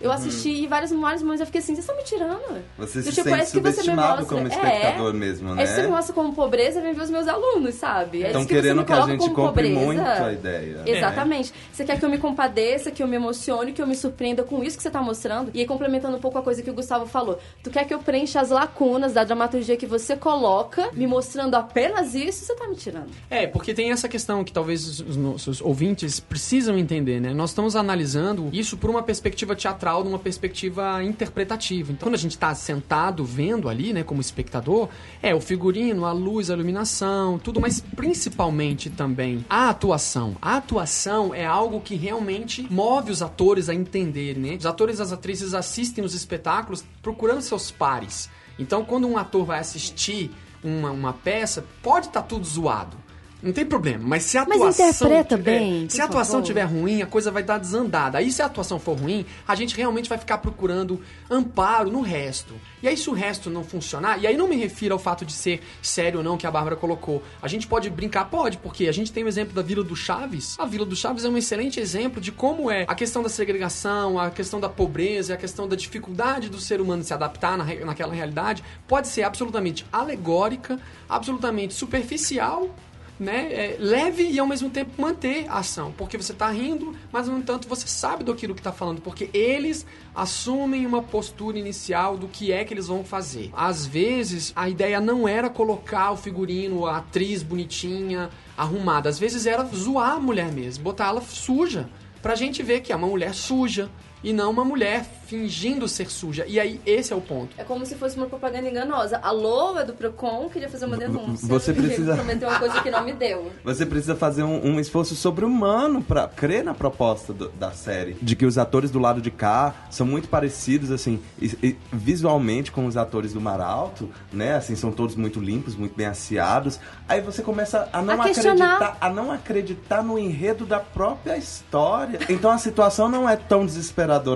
Eu assisti e vários, vários momentos eu fiquei assim, vocês estão me tirando? Você Do se tipo, sente é isso que você me subestimado mostra. como É. espectador mesmo, né? É isso que me mostra como pobreza, vem ver os meus alunos, sabe? É Estão isso que você querendo me que a coloca gente como compre pobreza. muito a ideia. Exatamente. Você quer que eu me compadeça, que eu me emocione, que eu me surpreenda com isso que você tá mostrando. E aí, complementando um pouco a coisa que o Gustavo falou. Tu quer que eu preencha as lacunas da dramaturgia que você coloca, me mostrando apenas isso, você tá me tirando. É, porque tem essa questão que talvez os- os nossos ouvintes precisam entender, né? Nós estamos analisando isso por uma perspectiva teatral, numa perspectiva interpretativa. Então, quando a gente está sentado vendo ali, né, como espectador, é o figurino, a luz, a iluminação, tudo, mas principalmente também a atuação. A atuação é algo que realmente move os atores a entenderem, né? Os atores e as atrizes assistem os espetáculos procurando seus pares. Então, quando um ator vai assistir uma, uma peça, pode estar tudo zoado. Não tem problema, mas se a Mas atuação. interpreta tiver- bem, Se por a atuação favor. tiver ruim, a coisa vai dar desandada. Aí, se a atuação for ruim, a gente realmente vai ficar procurando amparo no resto. E aí, se o resto não funcionar, e aí não me refiro ao fato de ser sério ou não, que a Bárbara colocou. A gente pode brincar? Pode, porque a gente tem o exemplo da Vila do Chaves. A Vila do Chaves é um excelente exemplo de como é a questão da segregação, a questão da pobreza, a questão da dificuldade do ser humano se adaptar na, naquela realidade. Pode ser absolutamente alegórica, absolutamente superficial né, é, leve e ao mesmo tempo manter a ação, porque você está rindo, mas no entanto você sabe do que está falando, porque eles assumem uma postura inicial do que é que eles vão fazer. Às vezes a ideia não era colocar o figurino, a atriz bonitinha, arrumada, às vezes era zoar a mulher mesmo, botar ela suja, pra gente ver que é uma mulher suja e não uma mulher fingindo ser suja. E aí esse é o ponto. É como se fosse uma propaganda enganosa. Alô, é do Procon, queria fazer uma denúncia. você precisa- prometeu uma coisa que não me deu. Você precisa fazer um, um esforço sobre-humano pra crer na proposta do- da série. De que os atores do lado de cá são muito parecidos, assim, e- e visualmente com os atores do Mar Alto, né? Assim, são todos muito limpos, muito bem asseados. Aí você começa a não A acreditar, a não acreditar no enredo da própria história. Então a situação não é tão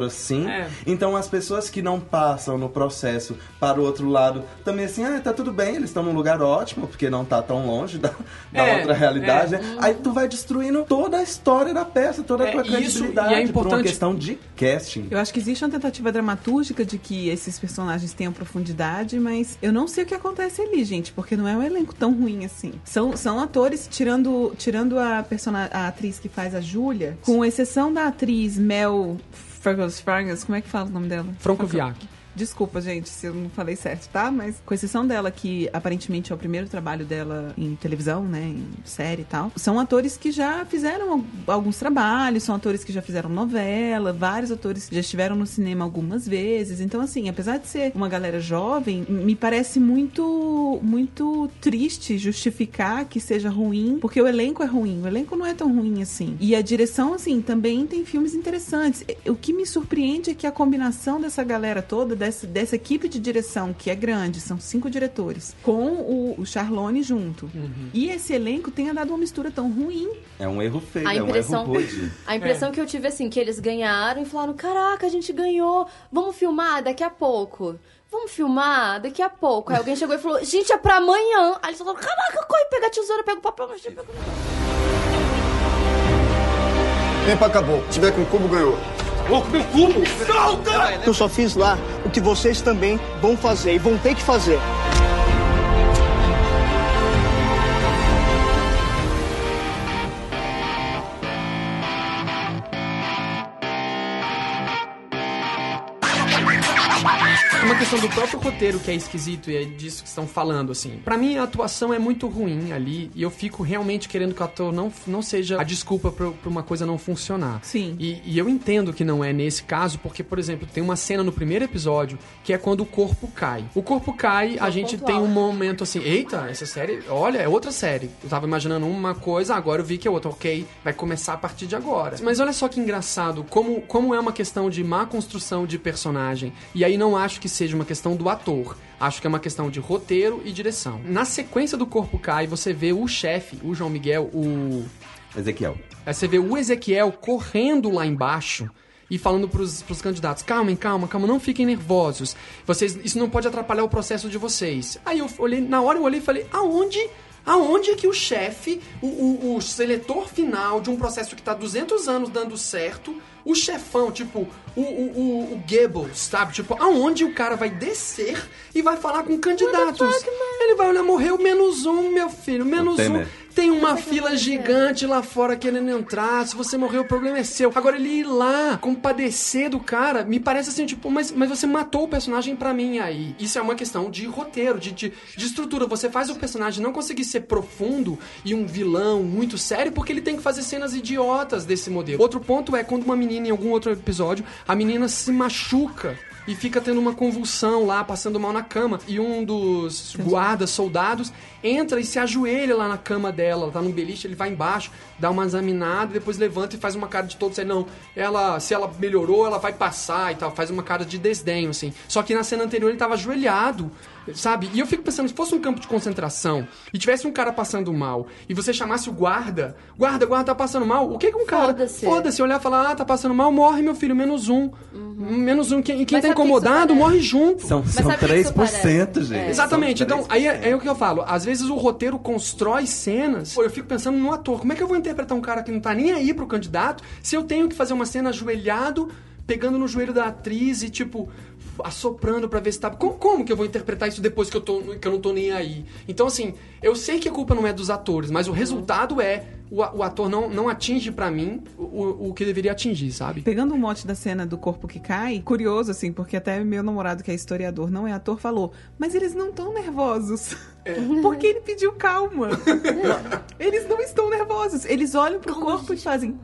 assim. É. Então as pessoas que não passam no processo para o outro lado também assim, ah, tá tudo bem, eles estão num lugar ótimo, porque não tá tão longe da, da É, outra realidade. é. né? Aí tu vai destruindo toda a história da peça, toda a É, tua isso, credibilidade e é por uma importante- questão de casting. Eu acho que existe uma tentativa dramatúrgica de que esses personagens tenham profundidade, mas eu não sei o que acontece ali, gente, porque não é um elenco tão ruim assim. São, são atores, tirando, tirando a, persona, a atriz que faz a Júlia, com exceção da atriz Mel Fergus Fargas, como é que fala o nome dela? Francoviac. Desculpa, gente, se eu não falei certo, tá? Mas com exceção dela, que aparentemente é o primeiro trabalho dela em televisão, né? Em série e tal. São atores que já fizeram al- alguns trabalhos, são atores que já fizeram novela, vários atores já estiveram no cinema algumas vezes. Então, assim, apesar de ser uma galera jovem, me parece muito, muito triste justificar que seja ruim, porque o elenco é ruim. O elenco não é tão ruim assim. E a direção, assim, também tem filmes interessantes. O que me surpreende é que a combinação dessa galera toda, da dessa, dessa equipe de direção, que é grande, são cinco diretores, com o, o Charlone junto. Uhum. E esse elenco tenha dado uma mistura tão ruim. É um erro feio, A é um impressão, erro rude. a impressão que eu tive assim, que eles ganharam e falaram: caraca, a gente ganhou, vamos filmar daqui a pouco. Vamos filmar daqui a pouco. Aí alguém chegou e falou: gente, é pra amanhã. Aí eles falaram: caraca, corre, pega a tesoura, pega o papel, mas pega o Tempo acabou. Se tiver com cubo, ganhou. Eu só fiz lá o que vocês também vão fazer e vão ter que fazer. Questão do próprio roteiro que é esquisito e é disso que estão falando, assim. Pra mim, a atuação é muito ruim ali e eu fico realmente querendo que o ator não, não seja a desculpa pra, pra uma coisa não funcionar. Sim. E, e eu entendo que não é nesse caso, porque, por exemplo, tem uma cena no primeiro episódio que é quando o corpo cai. O corpo cai, a é o gente ponto tem um momento assim, eita, essa série, olha, é outra série. Eu tava imaginando uma coisa, agora eu vi que é outra, ok, vai começar a partir de agora. Mas olha só que engraçado, como, como é uma questão de má construção de personagem. E aí não acho que seja uma questão do ator. Acho que é uma questão de roteiro e direção. Na sequência do corpo cai, você vê o chefe, o João Miguel, o Ezequiel. Aí você vê o Ezequiel correndo lá embaixo e falando pros, pros candidatos: calmem, calma, calma, não fiquem nervosos. Vocês, isso não pode atrapalhar o processo de vocês. Aí eu olhei, na hora eu olhei e falei: aonde? Aonde que o chefe, o, o, o seletor final de um processo que tá 200 anos dando certo, o chefão, tipo, o, o, o, o Goebbels, sabe? Tipo, aonde o cara vai descer e vai falar com candidatos? Ele vai olhar, morreu menos um, meu filho, menos um. Tem uma fila gigante lá fora querendo entrar. Se você morrer, o problema é seu. Agora, ele ir lá, compadecer do cara, me parece assim, tipo, mas, mas você matou o personagem pra mim aí. Isso é uma questão de roteiro, de, de, de estrutura. Você faz o personagem não conseguir ser profundo e um vilão muito sério porque ele tem que fazer cenas idiotas desse modelo. Outro ponto é quando uma menina, em algum outro episódio, a menina se machuca e fica tendo uma convulsão lá, passando mal na cama. E um dos guardas, soldados, entra e se ajoelha lá na cama dela. Ela tá num beliche, ele vai embaixo, dá uma examinada, depois levanta e faz uma cara de todo sério. Não, ela, se ela melhorou, ela vai passar e tal. Faz uma cara de desdenho, assim. Só que na cena anterior ele tava ajoelhado. Sabe? E eu fico pensando, se fosse um campo de concentração e tivesse um cara passando mal e você chamasse o guarda, guarda, guarda, tá passando mal, o que que um cara. Foda-se. Foda-se, olhar e falar, ah, tá passando mal, morre, meu filho, menos um. Menos um. Quem, quem Mas tá incomodado, morre junto. São, são sabe o que isso 3%, parece? gente. É. Exatamente. São Então, aí é, 3%. é o que eu falo. Às vezes o roteiro constrói cenas. Pô, eu fico pensando no ator. Como é que eu vou interpretar um cara que não tá nem aí pro candidato se eu tenho que fazer uma cena ajoelhado, pegando no joelho da atriz e, tipo, assoprando pra ver se tá. Como, como que eu vou interpretar isso depois que eu, tô, que eu não tô nem aí? Então, assim, eu sei que a culpa não é dos atores, mas o resultado é o, o ator não, não atinge pra mim o, o, que deveria atingir, sabe? Pegando o mote da cena do corpo que cai, curioso, assim, porque até meu namorado, que é historiador, não é ator, falou: Mas eles não estão nervosos. Porque ele pediu calma. eles não estão nervosos. Eles olham pro corpo e fazem.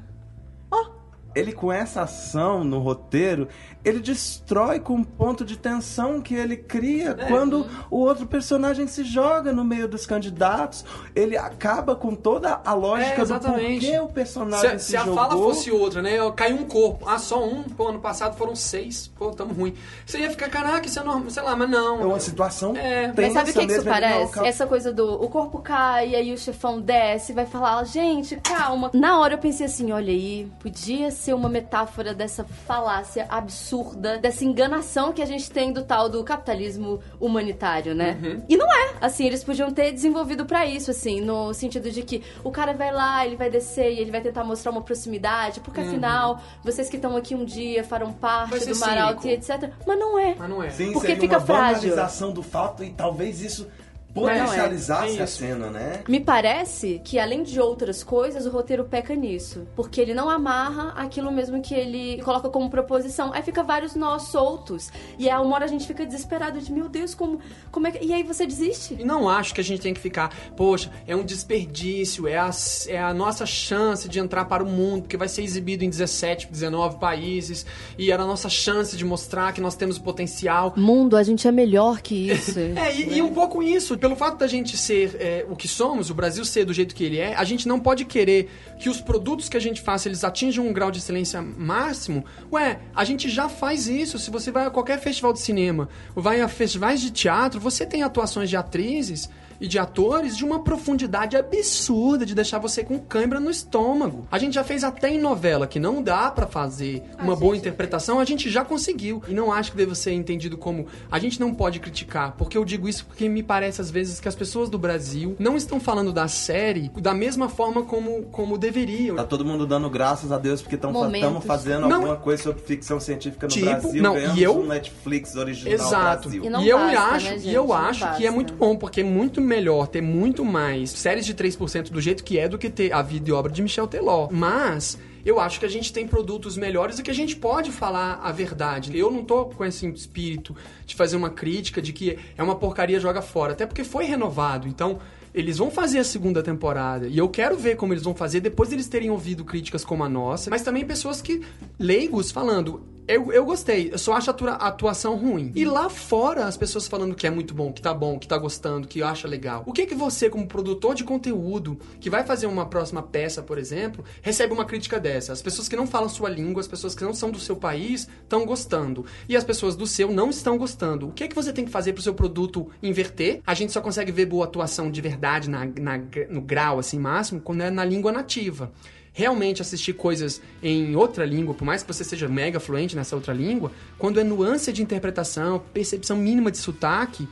Ele com essa ação no roteiro, ele destrói com o ponto de tensão que ele cria É. quando o outro personagem se joga no meio dos candidatos. Ele acaba com toda a lógica É, do exatamente. porquê o personagem Se, se, se a jogou. fala fosse outra, né? Caiu um corpo. Ah, só um? Pô, ano passado foram seis. Pô, tamo ruim. Você ia ficar, caraca, isso é normal. Sei lá, mas não. É uma situação É. tensa Mas sabe o que, que isso não parece? Essa coisa do o corpo cai, e aí o chefão desce, vai falar, gente, calma. Na hora eu pensei assim, olha aí, podia ser uma metáfora dessa falácia absurda, dessa enganação que a gente tem do tal do capitalismo humanitário, né? Uhum. E não é. Assim, eles podiam ter desenvolvido pra isso, assim, no sentido de que o cara vai lá, ele vai descer e ele vai tentar mostrar uma proximidade, porque afinal, vocês que estão aqui um dia farão Uhum. Parte ser do Maralto e etc. Mas não é. Mas não é. Sim, Porque seria fica uma frágil. banalização do fato e talvez isso Não é. potencializasse É a isso. cena, né? Me parece que, além de outras coisas, o roteiro peca nisso. Porque ele não amarra aquilo mesmo que ele coloca como proposição. Aí fica vários nós soltos. E a uma hora a gente fica desesperado de, meu Deus, como, como é que... E aí você desiste. E não acho que a gente tem que ficar, poxa, é um desperdício, é a, é a nossa chance de entrar para o mundo, porque vai ser exibido em 17, 19 países, e era a nossa chance de mostrar que nós temos potencial. Mundo, a gente é melhor que isso. É, e, e um pouco isso. Pelo fato da gente ser é, o que somos, o Brasil ser do jeito que ele é, a gente não pode querer que os produtos que a gente faça eles atinjam um grau de excelência máximo. Ué, a gente já faz isso. Se você vai a qualquer festival de cinema, vai a festivais de teatro, você tem atuações de atrizes e de atores de uma profundidade absurda de deixar você com cãibra no estômago. A gente já fez até em novela que não dá pra fazer uma boa interpretação, a gente já conseguiu. E não acho que deva ser entendido como a gente não pode criticar, porque eu digo isso porque me parece às vezes que as pessoas do Brasil não estão falando da série da mesma forma como, como deveriam. Tá todo mundo dando graças a Deus porque estamos fazendo Não. alguma coisa sobre ficção científica no Tipo, Brasil. não, e eu- um Netflix original Exato. Brasil. E não e eu basta, acho, né, e eu Não acho que é basta. muito bom, porque é muito melhor ter muito mais séries de 3% do jeito que é do que ter a vida e obra de Michel Teló. Mas eu acho que a gente tem produtos melhores e que a gente pode falar a verdade. Eu não tô com esse espírito de fazer uma crítica de que é uma porcaria joga fora, até porque foi renovado. Então, eles vão fazer a segunda temporada e eu quero ver como eles vão fazer depois deles terem ouvido críticas como a nossa, mas também pessoas que leigos falando eu, eu gostei, eu só acho a atua- a atuação ruim. E lá fora, as pessoas falando que é muito bom, que tá bom, que tá gostando, que acha legal. O que que você, como produtor de conteúdo, que vai fazer uma próxima peça, por exemplo, recebe uma crítica dessa? As pessoas que não falam sua língua, as pessoas que não são do seu país, estão gostando. E as pessoas do seu não estão gostando. O que que você tem que fazer pro seu produto inverter? A gente só consegue ver boa atuação de verdade na, na- no grau, assim, máximo, quando é na língua nativa realmente assistir coisas em outra língua, por mais que você seja mega fluente nessa outra língua, quando é nuance de interpretação, percepção mínima de sotaque,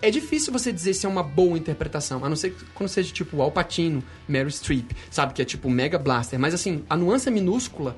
é difícil você dizer se é uma boa interpretação, a não ser quando seja tipo Al Pacino, Meryl Streep, sabe? Que é tipo mega blaster. Mas assim, a nuance minúscula,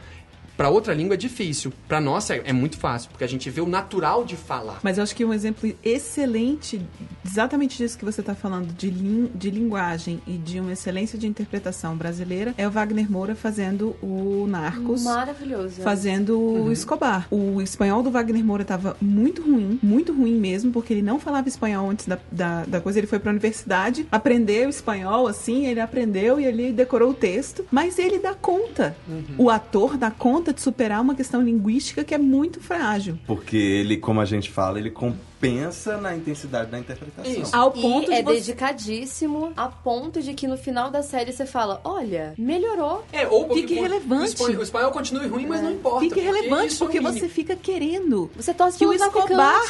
pra outra língua é difícil. Pra nossa é, é muito fácil, porque a gente vê o natural de falar. Mas eu acho que um exemplo excelente, exatamente disso que você está falando, de, lin- de linguagem e de uma excelência de interpretação brasileira, é o Wagner Moura fazendo o Narcos. Maravilhoso. Fazendo o Escobar. O espanhol do Wagner Moura estava muito ruim, muito ruim mesmo, porque ele não falava espanhol antes da, da, da coisa. Ele foi pra universidade, aprendeu espanhol, assim, ele aprendeu e ele decorou o texto. Mas ele dá conta. O ator dá conta de superar uma questão linguística que é muito frágil. Porque ele, como a gente fala, ele compensa na intensidade da interpretação. Isso. Ao ponto e de é você... dedicadíssimo a ponto de que no final da série você fala, olha, melhorou. É, ou porque Fique relevante. O espanhol, continue ruim, mas não importa. Fique relevante é porque mínimo. você fica querendo Você torce que o Escobar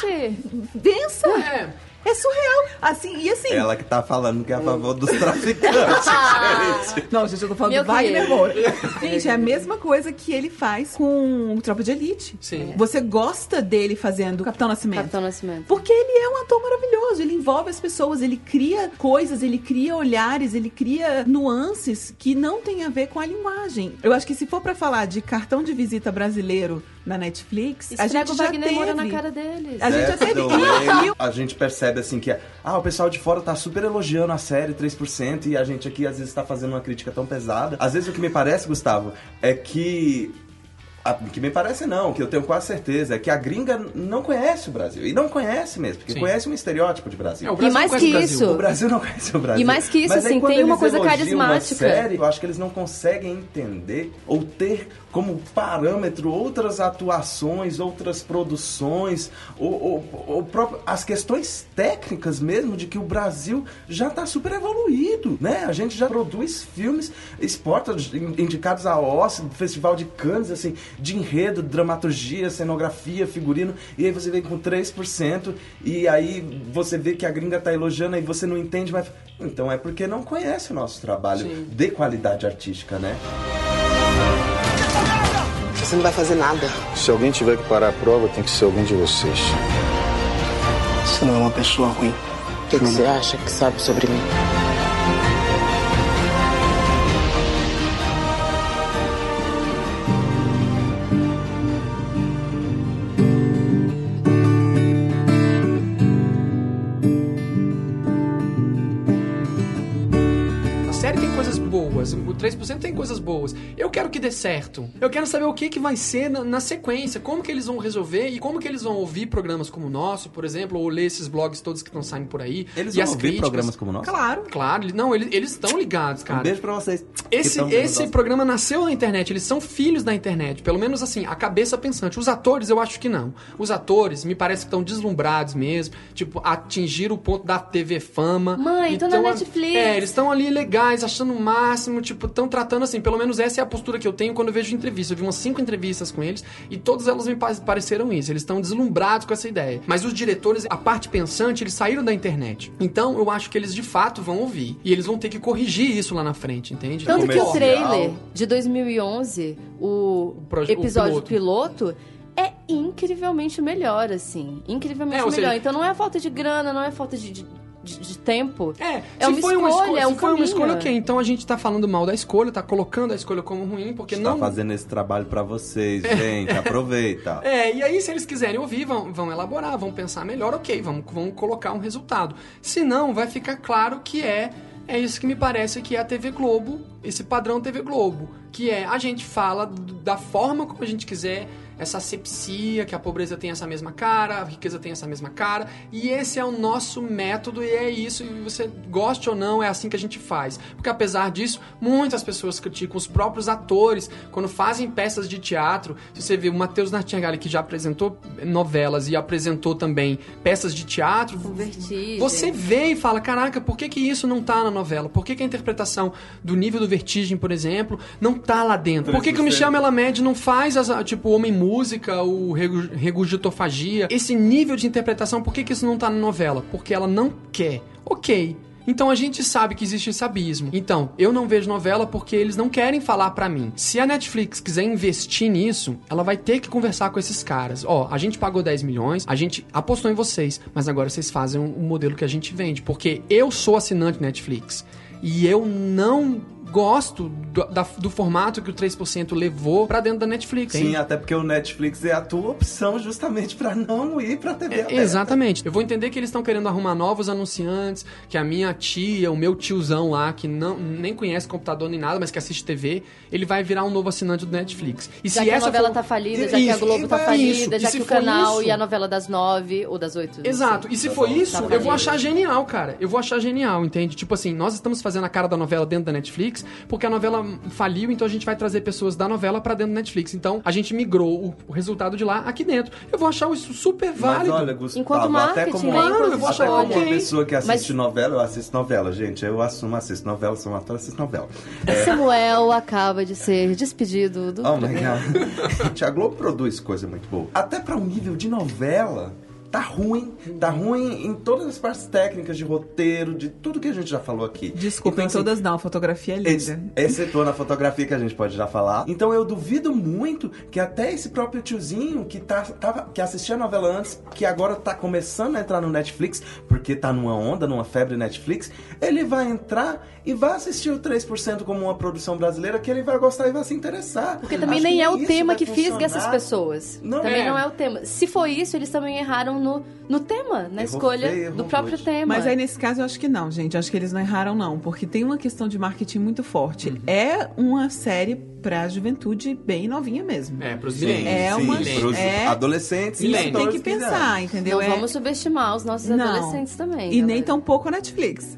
vença. É. É surreal. Assim, e assim. Ela que tá falando que é a favor dos traficantes, gente. Não, gente, eu tô falando Meu do Wagner. Moura. Gente, é a mesma coisa que ele faz com o Tropa de Elite. Sim. Você gosta dele fazendo Capitão Nascimento. Capitão Nascimento. Porque ele é um ator maravilhoso, ele envolve as pessoas, ele cria coisas, ele cria olhares, ele cria nuances que não tem a ver com a linguagem. Eu acho que se for pra falar de cartão de visita brasileiro na Netflix, a gente o já Wagner teve. Na cara deles. A gente já teve. E A gente percebe assim que ah, o pessoal de fora tá super elogiando a série 3% e a gente aqui às vezes tá fazendo uma crítica tão pesada. Às vezes o que me parece, Gustavo, é que a- o que me parece não, que eu tenho quase certeza, é que a gringa não conhece o Brasil. E não conhece mesmo, porque Sim. conhece um estereótipo de Brasil. É, Brasil mais não conhece que o Brasil. isso- O Brasil não conhece o Brasil. E mais que isso, Mas aí, assim, quando tem uma coisa carismática. Uma série, eu acho que eles não conseguem entender ou ter como parâmetro outras atuações, outras produções, ou, ou- ou próprio- as questões técnicas mesmo de que o Brasil já está super evoluído, né? A gente já produz filmes, exporta in- indicados a Oscar, Festival de Cannes, assim, de enredo, dramaturgia, cenografia, figurino, e aí você vem com 3%, e aí você vê que a gringa tá elogiando, aí você não entende, mas então é porque não conhece o nosso trabalho de qualidade artística, né? Você não vai fazer nada. Se alguém tiver que parar a prova, tem que ser alguém de vocês. Você não é uma pessoa ruim. O que, que você acha que sabe sobre mim? Boas, o 3% tem coisas boas. Eu quero que dê certo. Eu quero saber o que, que vai ser na, na sequência, como que eles vão resolver e como que eles vão ouvir programas como o nosso, por exemplo, ou ler esses blogs todos que estão saindo por aí. Eles e vão as ouvir críticas. programas como o nosso? Claro, claro. Não, eles eles estão ligados, cara. Um beijo pra vocês. Esse, esse programa nasceu na internet, eles são filhos da internet. Pelo menos assim, a cabeça pensante. Os atores, eu acho que não. Os atores, me parece que estão deslumbrados mesmo. Tipo, atingiram o ponto da TV fama. Mãe, tô na Então, Netflix. É, eles estão ali legais, achando o máximo. Tipo, estão tratando assim. Pelo menos essa é a postura que eu tenho quando eu vejo entrevistas. Eu vi umas cinco entrevistas com eles e todas elas me pa- pareceram isso. Eles estão deslumbrados com essa ideia. Mas os diretores, a parte pensante, eles saíram da internet. Então, eu acho que eles de fato vão ouvir. E eles vão ter que corrigir isso lá na frente, entende? Tanto que o trailer de 2011, o, o episódio piloto. piloto. é incrivelmente melhor, assim. Incrivelmente É, melhor. seja- Então não é falta de grana, não é falta de, de, de- de tempo. É, É se uma foi escolha, uma escolha, é um se foi uma escolha, ok. Então a gente tá falando mal da escolha, tá colocando a escolha como ruim, porque Tá não. fazendo esse trabalho pra vocês, gente. Aproveita. É, e aí se eles quiserem ouvir, vão, vão elaborar, vão pensar melhor, ok, vamos, vamos colocar um resultado. Se não, vai ficar claro que é. É isso que me parece que é a TV Globo, esse padrão TV Globo, que é a gente fala da forma como a gente quiser, essa asepsia, que a pobreza tem essa mesma cara, a riqueza tem essa mesma cara, e esse é o nosso método e é isso, e você goste ou não, é assim que a gente faz. Porque apesar disso, muitas pessoas criticam os próprios atores quando fazem peças de teatro. Se você vê o Matheus Nartigali, que já apresentou novelas e apresentou também peças de teatro, Vertigem. você vê e fala, caraca, por que, que isso não tá na novela? Por que, que a interpretação do nível do Vertigem, por exemplo, não tá lá dentro? Por que, que o 3%? Michel Melamed não faz, as, tipo, Homem Música, o regu- Regurgitofagia? Esse nível de interpretação, por que, que isso não tá na novela? Porque ela não quer. Ok. Então a gente sabe que existe esse abismo. Então, eu não vejo novela porque eles não querem falar pra mim. Se a Netflix quiser investir nisso, ela vai ter que conversar com esses caras. Ó, a gente pagou 10 milhões, a gente apostou em vocês, mas agora vocês fazem o modelo que a gente vende. Porque eu sou assinante Netflix. E eu não gosto do, da- do formato que o 3% levou pra dentro da Netflix. Sim, até porque o Netflix é a tua opção justamente pra não ir pra TV aberta. É, Exatamente. Eu vou entender que eles estão querendo arrumar novos anunciantes, que a minha tia, o meu tiozão lá, que não, nem conhece computador nem nada, mas que assiste TV, ele vai virar um novo assinante do Netflix. E já se que a essa novela for- tá falida, já que a Isso, Globo tá falida, isso. já que o canal isso- e a novela das nove ou das oito. Exato. E se Tá for bom, isso, tá eu vou achar genial, cara. Eu vou achar genial, entende? Tipo assim, nós estamos fazendo a cara da novela dentro da Netflix, porque a novela faliu, então a gente vai trazer pessoas da novela pra dentro da Netflix. Então a gente migrou o, o resultado de lá aqui dentro. Eu vou achar isso super Mas válido. olha, Gustavo, Enquanto até como, né? Enquanto eu vou até achar como ok. uma pessoa que assiste Mas- novela, eu assisto novela, gente. Eu assumo, assisto novela, sou um ator, assisto novela. Samuel acaba de ser despedido do Oh my god. Gente, a Globo produz coisa muito boa. Até pra um nível de novela, tá ruim. Tá ruim em todas as partes técnicas de roteiro, de tudo que a gente já falou aqui. Desculpa, Então, em assim, todas não, a fotografia é linda. Excetuou na fotografia que a gente pode já falar. Então eu duvido muito que até esse próprio tiozinho que, tá, tava, que assistia a novela antes, que agora tá começando a entrar no Netflix, porque tá numa onda, numa febre Netflix, ele vai entrar e vai assistir o 3% como uma produção brasileira que ele vai gostar e vai se interessar. Porque também Acho nem é o tema que fisga essas pessoas. Não também é. não é o tema. Se foi isso, eles também erraram no, no tema, na Errou escolha feio, do próprio rude. tema. Mas aí, nesse caso, eu acho que não, gente. Eu acho que eles não erraram, não. Porque tem uma questão de marketing muito forte. Uhum. É uma série pra juventude bem novinha mesmo. É, pros milênios. É sim, uma- pros é- adolescentes e tem que pensar, entendeu? não É- vamos subestimar os nossos Não. adolescentes também. E nem tão pouco a Netflix.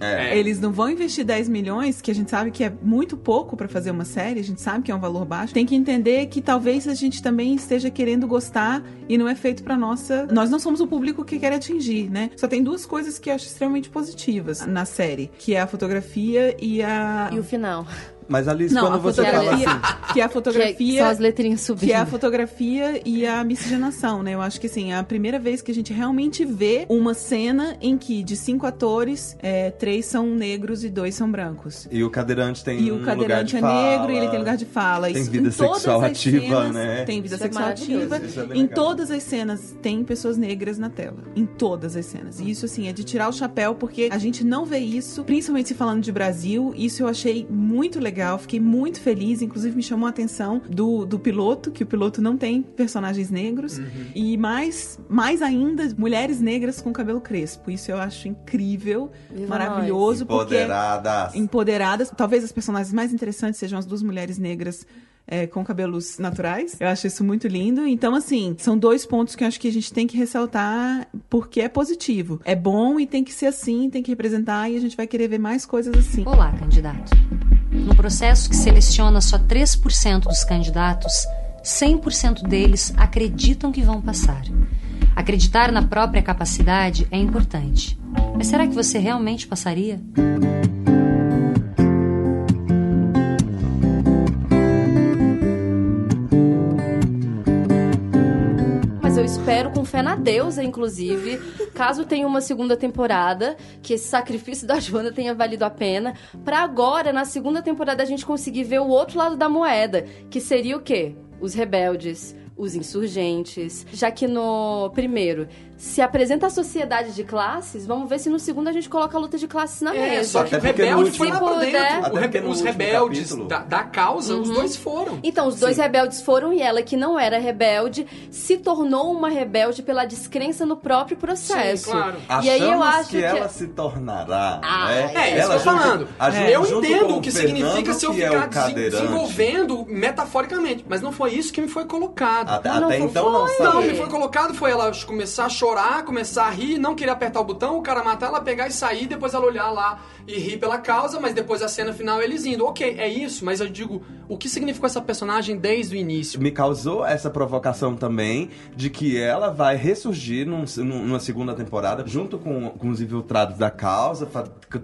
É. Eles não vão investir 10 milhões, que a gente sabe que é muito pouco pra fazer uma série, a gente sabe que é um valor baixo. Tem que entender que talvez a gente também esteja querendo gostar e não é feito pra nossa. Nós não somos o público que quer atingir, né? Só tem duas coisas que eu acho extremamente positivas na série, que é a fotografia e a. E o final. Mas Alice, Não, quando a você fala fotografia, assim... que é a Que fotografia. são as letrinhas subindo. Que é a fotografia e a miscigenação, né? Eu acho que assim, é a primeira vez que a gente realmente vê uma cena em que de cinco atores, é, três são negros e dois são brancos. E o cadeirante tem E um o lugar cadeirante de é fala. negro e ele tem lugar de fala. Tem vida sexual ativa, cenas, né? Tem vida Isso é sexual ativa. É em legal. todas as cenas tem pessoas negras na tela. Em todas as cenas. E isso, assim, é de tirar o chapéu, porque a gente não vê isso, principalmente se falando de Brasil. Isso eu achei muito legal legal, fiquei muito feliz. Inclusive, me chamou a atenção do, do piloto, que o piloto não tem personagens negros. E mais, mais ainda, mulheres negras com cabelo crespo. Isso eu acho incrível, Viva maravilhoso. porque Empoderadas. empoderadas. Talvez as personagens mais interessantes sejam as duas mulheres negras é, com cabelos naturais. Eu acho isso muito lindo. Então, assim, são dois pontos que eu acho que a gente tem que ressaltar porque é positivo. É bom e tem que ser assim, tem que representar e a gente vai querer ver mais coisas assim. Olá, candidato. No processo que seleciona só 3% dos candidatos, 100% deles acreditam que vão passar. Acreditar na própria capacidade é importante. Mas será que você realmente passaria? Espero com fé na deusa, inclusive, caso tenha uma segunda temporada, que esse sacrifício da Joana tenha valido a pena, pra agora, na segunda temporada, a gente conseguir ver o outro lado da moeda, que seria o quê? Os rebeldes, os insurgentes. Já que no primeiro se apresenta a sociedade de classes, vamos ver se no segundo a gente coloca a luta de classes na É, mesa. só que o rebelde foi lá pra Se dentro. rebe- no os rebeldes da, da causa, os Uhum. dois foram. Então, os dois rebeldes foram e ela, que não era rebelde, se tornou uma rebelde pela descrença no próprio processo. Sim, claro. E aí eu Achamos acho que, que. ela se tornará, Ah, né? É, isso ela que eu tô junto- falando. Ju- eu entendo o que Fernando, significa se eu é ficar cadeirante. desenvolvendo metaforicamente. Mas não foi isso que me foi colocado. Até- Não, até não então não foi. Não, me foi colocado foi ela começar a chorar, começar a rir, não querer apertar o botão, o cara matar ela, pegar e sair, depois ela olhar lá e rir pela causa, mas depois a cena final eles indo. Ok, é isso, mas eu digo, o que significou essa personagem desde o início? Me causou essa provocação também de que ela vai ressurgir num- num- numa segunda temporada, junto com, com os infiltrados da causa,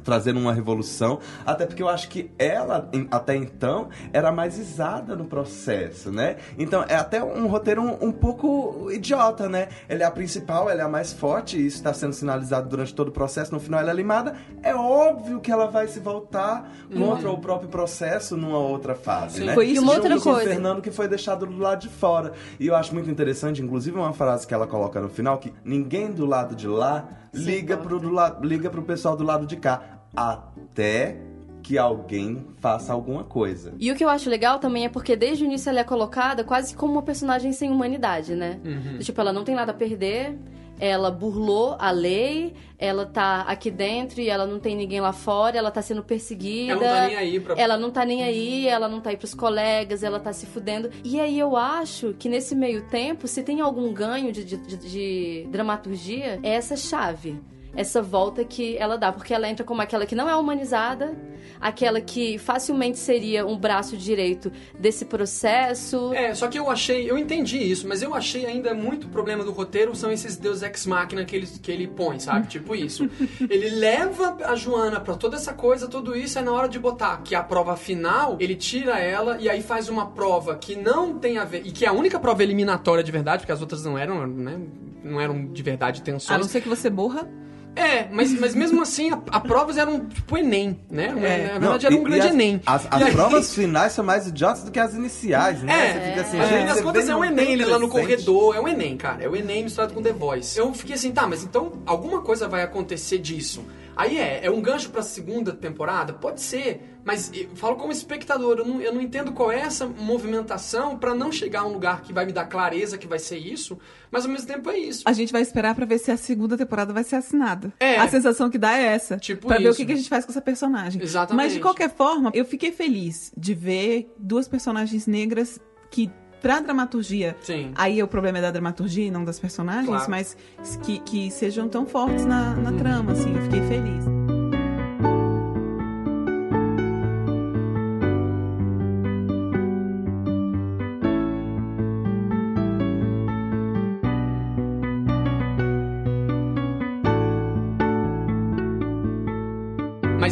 trazendo uma revolução. Até porque eu acho que ela, até então, era mais isada no processo, né? Então é até um roteiro um, um pouco idiota, né? Ela é a principal, ela é a mais forte, e isso está sendo sinalizado durante todo o processo. No final ela é limada. É óbvio que ela vai se voltar contra o próprio processo numa outra fase, Sim. né? Foi isso. E uma outra Junto com o coisa. Fernando que foi deixado do lado de fora. E eu acho muito interessante, inclusive uma frase que ela coloca no final, que ninguém do lado de lá liga pro, do la- liga pro pessoal do lado de cá. Até que alguém faça alguma coisa. E o que eu acho legal também é porque desde o início ela é colocada quase como uma personagem sem humanidade, né? Uhum. Tipo, ela não tem nada a perder, ela burlou a lei, ela tá aqui dentro e ela não tem ninguém lá fora, ela tá sendo perseguida. Ela não tá nem aí pra- Ela não tá nem aí, ela não tá aí pros colegas, ela tá se fudendo. E aí eu acho que nesse meio tempo, se tem algum ganho de, de, de- dramaturgia, é essa chave. Essa volta que ela dá, porque ela entra como aquela que não é humanizada, aquela que facilmente seria um braço direito desse processo. É, só que eu achei, eu entendi isso, mas eu achei ainda muito problema do roteiro são esses deus ex machina que ele, que ele põe, sabe? tipo isso. Ele leva a Joana pra toda essa coisa, tudo isso, aí na hora de botar que a prova final, ele tira ela e aí faz uma prova que não tem a ver, e que é a única prova eliminatória de verdade, porque as outras não eram, né? Não eram de verdade tensões. A não ser que você borra. É, mas, mas mesmo assim, a, a provas eram tipo Enem, né? É. Na verdade, era um e- e grande as, Enem. As, as aí- pras finais são mais idiotas do que as iniciais, né? É, Você fica assim, no gente, fim das você contas é um não Enem, ele lá no corredor, é um Enem, cara. É o Enem misturado com The Voice. Eu fiquei assim, tá, mas então alguma coisa vai acontecer disso. Aí é, é um gancho pra segunda temporada? Pode ser, mas falo como espectador, eu não, eu não entendo qual é essa movimentação pra não chegar a um lugar que vai me dar clareza que vai ser isso, mas ao mesmo tempo é isso. A gente vai esperar pra ver se a segunda temporada vai ser assinada. É. A sensação que dá é essa. Tipo pra ver o isso. que, que a gente faz com essa personagem. Exatamente. Mas de qualquer forma, eu fiquei feliz de ver duas personagens negras que pra dramaturgia, Sim. aí o problema é da dramaturgia e não das personagens, Claro. Uhum. mas que, que sejam tão fortes na, na trama, assim, eu fiquei feliz.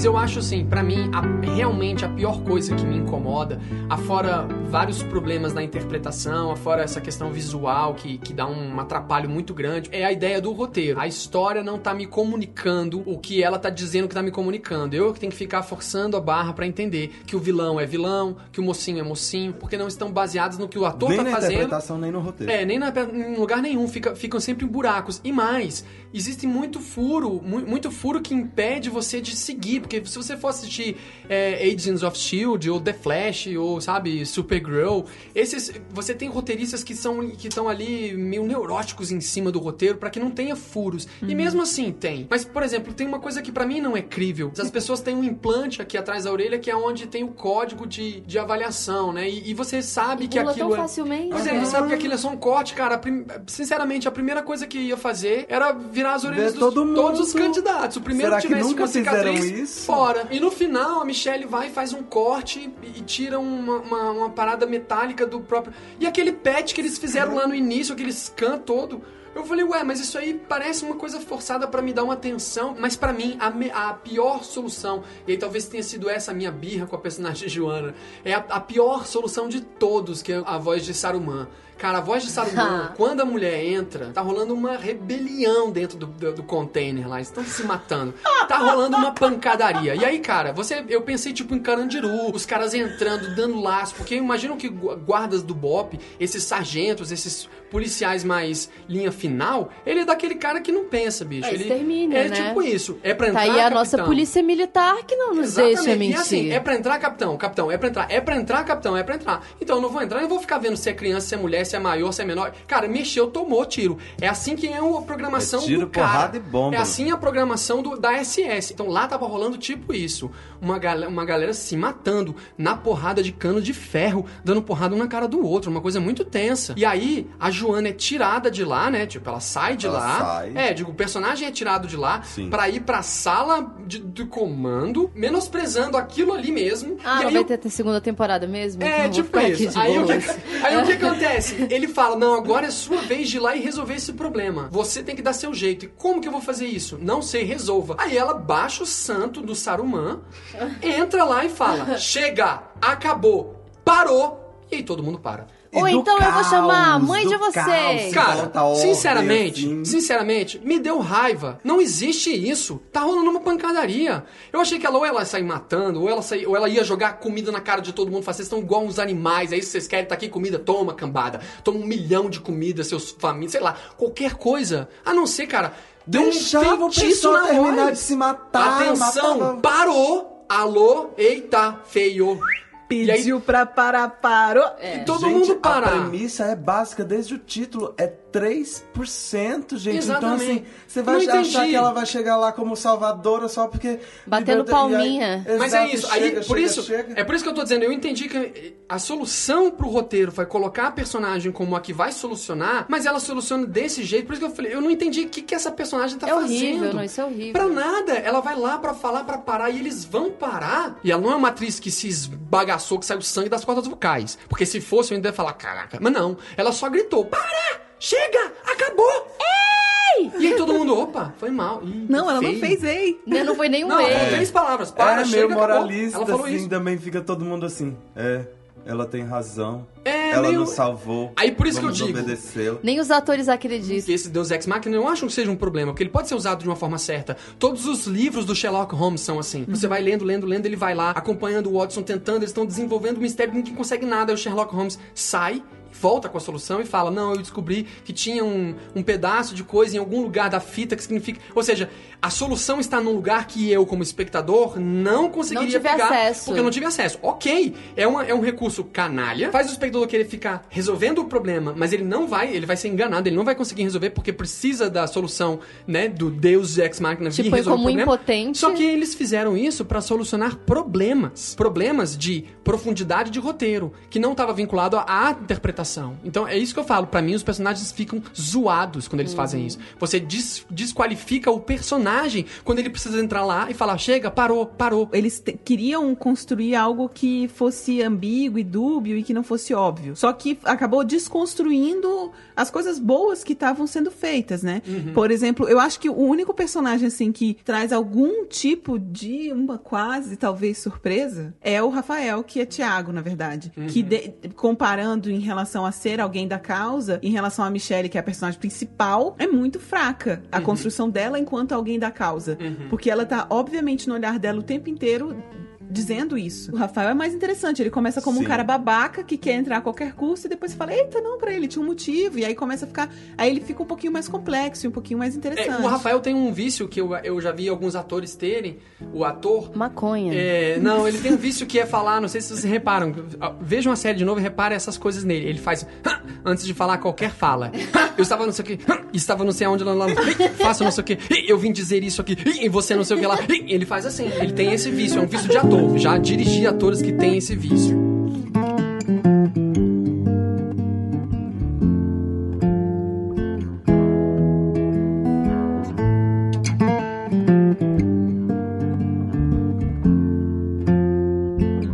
Mas eu acho assim, pra mim, a- realmente a pior coisa que me incomoda, afora vários problemas na interpretação, afora essa questão visual que, que dá um atrapalho muito grande, é a ideia do roteiro. A história não tá me comunicando o que ela tá dizendo que tá me comunicando. Eu que tenho que ficar forçando a barra pra entender que o vilão é vilão, que o mocinho é mocinho, porque não estão baseados no que o ator Nem tá na fazendo. interpretação, nem no roteiro. É, nem na- em lugar nenhum, fica, ficam sempre em buracos. E mais, existe muito furo, mu- muito furo que impede você de seguir porque se você for assistir é, Agents of S.H.I.E.L.D. ou The Flash ou, sabe, Supergirl, esses, você tem roteiristas que são que estão ali meio neuróticos em cima do roteiro para que não tenha furos. E mesmo assim tem. Mas, por exemplo, tem uma coisa que para mim não é crível. As pessoas têm um implante aqui atrás da orelha que é onde tem o código de, de avaliação, né? E, e você sabe que Pula aquilo tão é... facilmente. Pois é, você sabe que aquilo é só um corte, cara. Prim- Sinceramente, a primeira coisa que ia fazer era virar as orelhas Ver dos, todo mundo. todos os candidatos. O primeiro Será que que tivesse nunca uma cicatriz, fizeram isso? Fora. E no final, a Michelle vai e faz um corte e, tira uma, uma, uma parada metálica do próprio... E aquele patch que eles fizeram lá no início, aquele scan todo... Eu falei, ué, mas isso aí parece uma coisa forçada pra me dar uma atenção, mas pra mim a, me- a pior solução, e aí talvez tenha sido essa a minha birra com a personagem de Joana, é a, a pior solução de todos, que é a voz de Saruman. Cara, a voz de Saruman, quando a mulher entra, tá rolando uma rebelião dentro do, do, do container lá. Eles estão se matando. Tá rolando uma pancadaria. E aí, cara, você, eu pensei tipo em Carandiru, os caras entrando, dando laço. Porque imaginam que gu- guardas do BOP, esses sargentos, esses policiais mais linha final, ele é daquele cara que não pensa, bicho. É ele extermínio, é né? tipo isso. É pra Tá entrar, aí a nossa capitão. polícia militar que não nos Exatamente. deixa mentir. E assim, é pra entrar, capitão, capitão, é pra entrar, é pra entrar, capitão, é pra entrar. Então eu não vou entrar, eu não vou ficar vendo se é criança, se é mulher, se é maior, se é menor. Cara, mexeu, tomou tiro. É assim que é a programação É tiro, do cara. porrada e bomba. É assim a programação do, da SS. Então lá tava rolando tipo isso. Uma, gal uma galera se matando na porrada de cano de ferro, dando porrada um na cara do outro, uma coisa muito tensa. E aí, a Joana é tirada de lá, né? Tipo, ela sai de Ela lá. sai. É, digo, o personagem é tirado de lá Sim. pra ir pra sala de, de comando, menosprezando aquilo ali mesmo. Ah, e aí vai ter, ter segunda temporada mesmo? é, Então eu tipo isso. Aí o, que, aí o que acontece? Ele fala: Não, agora é sua vez de ir lá e resolver esse problema. Você tem que dar seu jeito. E como que eu vou fazer isso? Não sei, resolva. Aí ela baixa o santo do Saruman, entra lá e fala: Chega, acabou, parou. E aí todo mundo para. Ou então eu vou chamar a mãe de vocês. Cara, ordem, sinceramente, assim. sinceramente, me deu raiva. Não existe isso. Tá rolando uma pancadaria. Eu achei que ela ou ela ia sair matando, ou ela, sair, ou ela ia jogar comida na cara de todo mundo. Falar, Vocês estão igual uns animais, é isso que vocês querem? Tá aqui comida? Toma, cambada. Toma um milhão de comida, seus famílias, sei lá, qualquer coisa. A não ser, cara, deu um Deixava o feitiço na terminar hora. de se matar. Atenção, matava- parou. Alô, eita, feio. Pediu pra parar, parou. E todo Gente, mundo A parar. premissa é básica desde o título. É 3%, gente. Exatamente. Então, assim, você vai Não achar entendi. que ela vai chegar lá como salvadora só porque. Batendo liberta- e aí- palminha. Mas é Exato, isso. Aí, chega, por chega, isso, chega. é por isso que eu tô dizendo, eu entendi que a solução pro roteiro foi colocar a personagem como a que vai solucionar, mas ela soluciona desse jeito. Por isso que eu falei, eu não entendi o que, que essa personagem tá É horrível, fazendo. não, isso é horrível. Pra nada. Ela vai lá pra falar, pra parar, e eles vão parar. E ela não é uma atriz que se esbagaçou, que saiu sangue das cordas vocais. Porque se fosse, eu ainda ia falar, caraca. Mas não. Ela só gritou, para! Chega! Acabou! Ei! E aí todo mundo, opa, foi mal. Ih, Não, ela não feio. fez ei. Né, Não foi nenhum Não, ela falou erro. três palavras. Para, é chega, meio acabou. moralista, Ela falou assim, isso. também fica todo mundo assim. É, ela tem razão. É, ela meio- nos salvou. Aí por isso que eu digo. Nem os atores acreditam. Esse Deus Ex Machina eu não acho que seja um problema, porque ele pode ser usado de uma forma certa. Todos os livros do Sherlock Holmes são assim. Você vai lendo, lendo, lendo, ele vai lá, acompanhando o Watson, tentando, eles estão desenvolvendo o mistério, ninguém consegue nada. Aí o Sherlock Holmes sai volta com a solução e fala: Não, eu descobri que tinha um, um pedaço de coisa em algum lugar da fita que significa. Ou seja, a solução está num lugar que eu, como espectador, não conseguiria tive pegar. acesso. Porque eu não tive acesso. Ok, é, uma, é um recurso canalha, faz o espectador querer ficar resolvendo o problema, mas ele não vai, ele vai ser enganado, ele não vai conseguir resolver porque precisa da solução, né, do Deus Ex Machina vir Tipo, resolver como o problema. impotente. Só que eles fizeram isso pra solucionar problemas, problemas de profundidade de roteiro, que não estava vinculado à interpretação. Então é isso que eu falo, Pra mim os personagens ficam zoados quando eles fazem isso. Você des- desqualifica o personagem quando ele precisa entrar lá e falar: "Chega, parou, parou". Eles queriam construir algo que fosse ambíguo e dúbio e que não fosse óbvio. Só que acabou desconstruindo as coisas boas que estavam sendo feitas, né? Uhum. Por exemplo, eu acho que o único personagem assim que traz algum tipo de uma quase talvez surpresa é o Rafael, que é Tiago, na verdade. Uhum. Que comparando em relação a ser alguém da causa, em relação a Michelle, que é a personagem principal, é muito fraca a Uhum. construção dela enquanto alguém da causa. Porque ela tá, obviamente, no olhar dela o tempo inteiro dizendo isso. O Rafael é mais interessante. Ele começa como Sim. um cara babaca que quer entrar a qualquer custo e depois você fala, eita, não, pra ele tinha um motivo. E aí começa a ficar. Aí ele fica um pouquinho mais complexo e um pouquinho mais É, interessante. o Rafael tem um vício que eu, eu já vi alguns atores terem. O ator. Maconha. É, não, ele tem um vício que é falar, não sei se vocês reparam. Vejam a série de novo e reparem essas coisas nele. Ele faz antes de falar qualquer fala. Eu estava não sei o que, estava não sei aonde lá, lá faço não sei o que, eu vim dizer isso aqui, e você não sei o que lá. Ele faz assim, ele tem esse vício, é um vício de ator. Já dirigi atores que têm esse vício.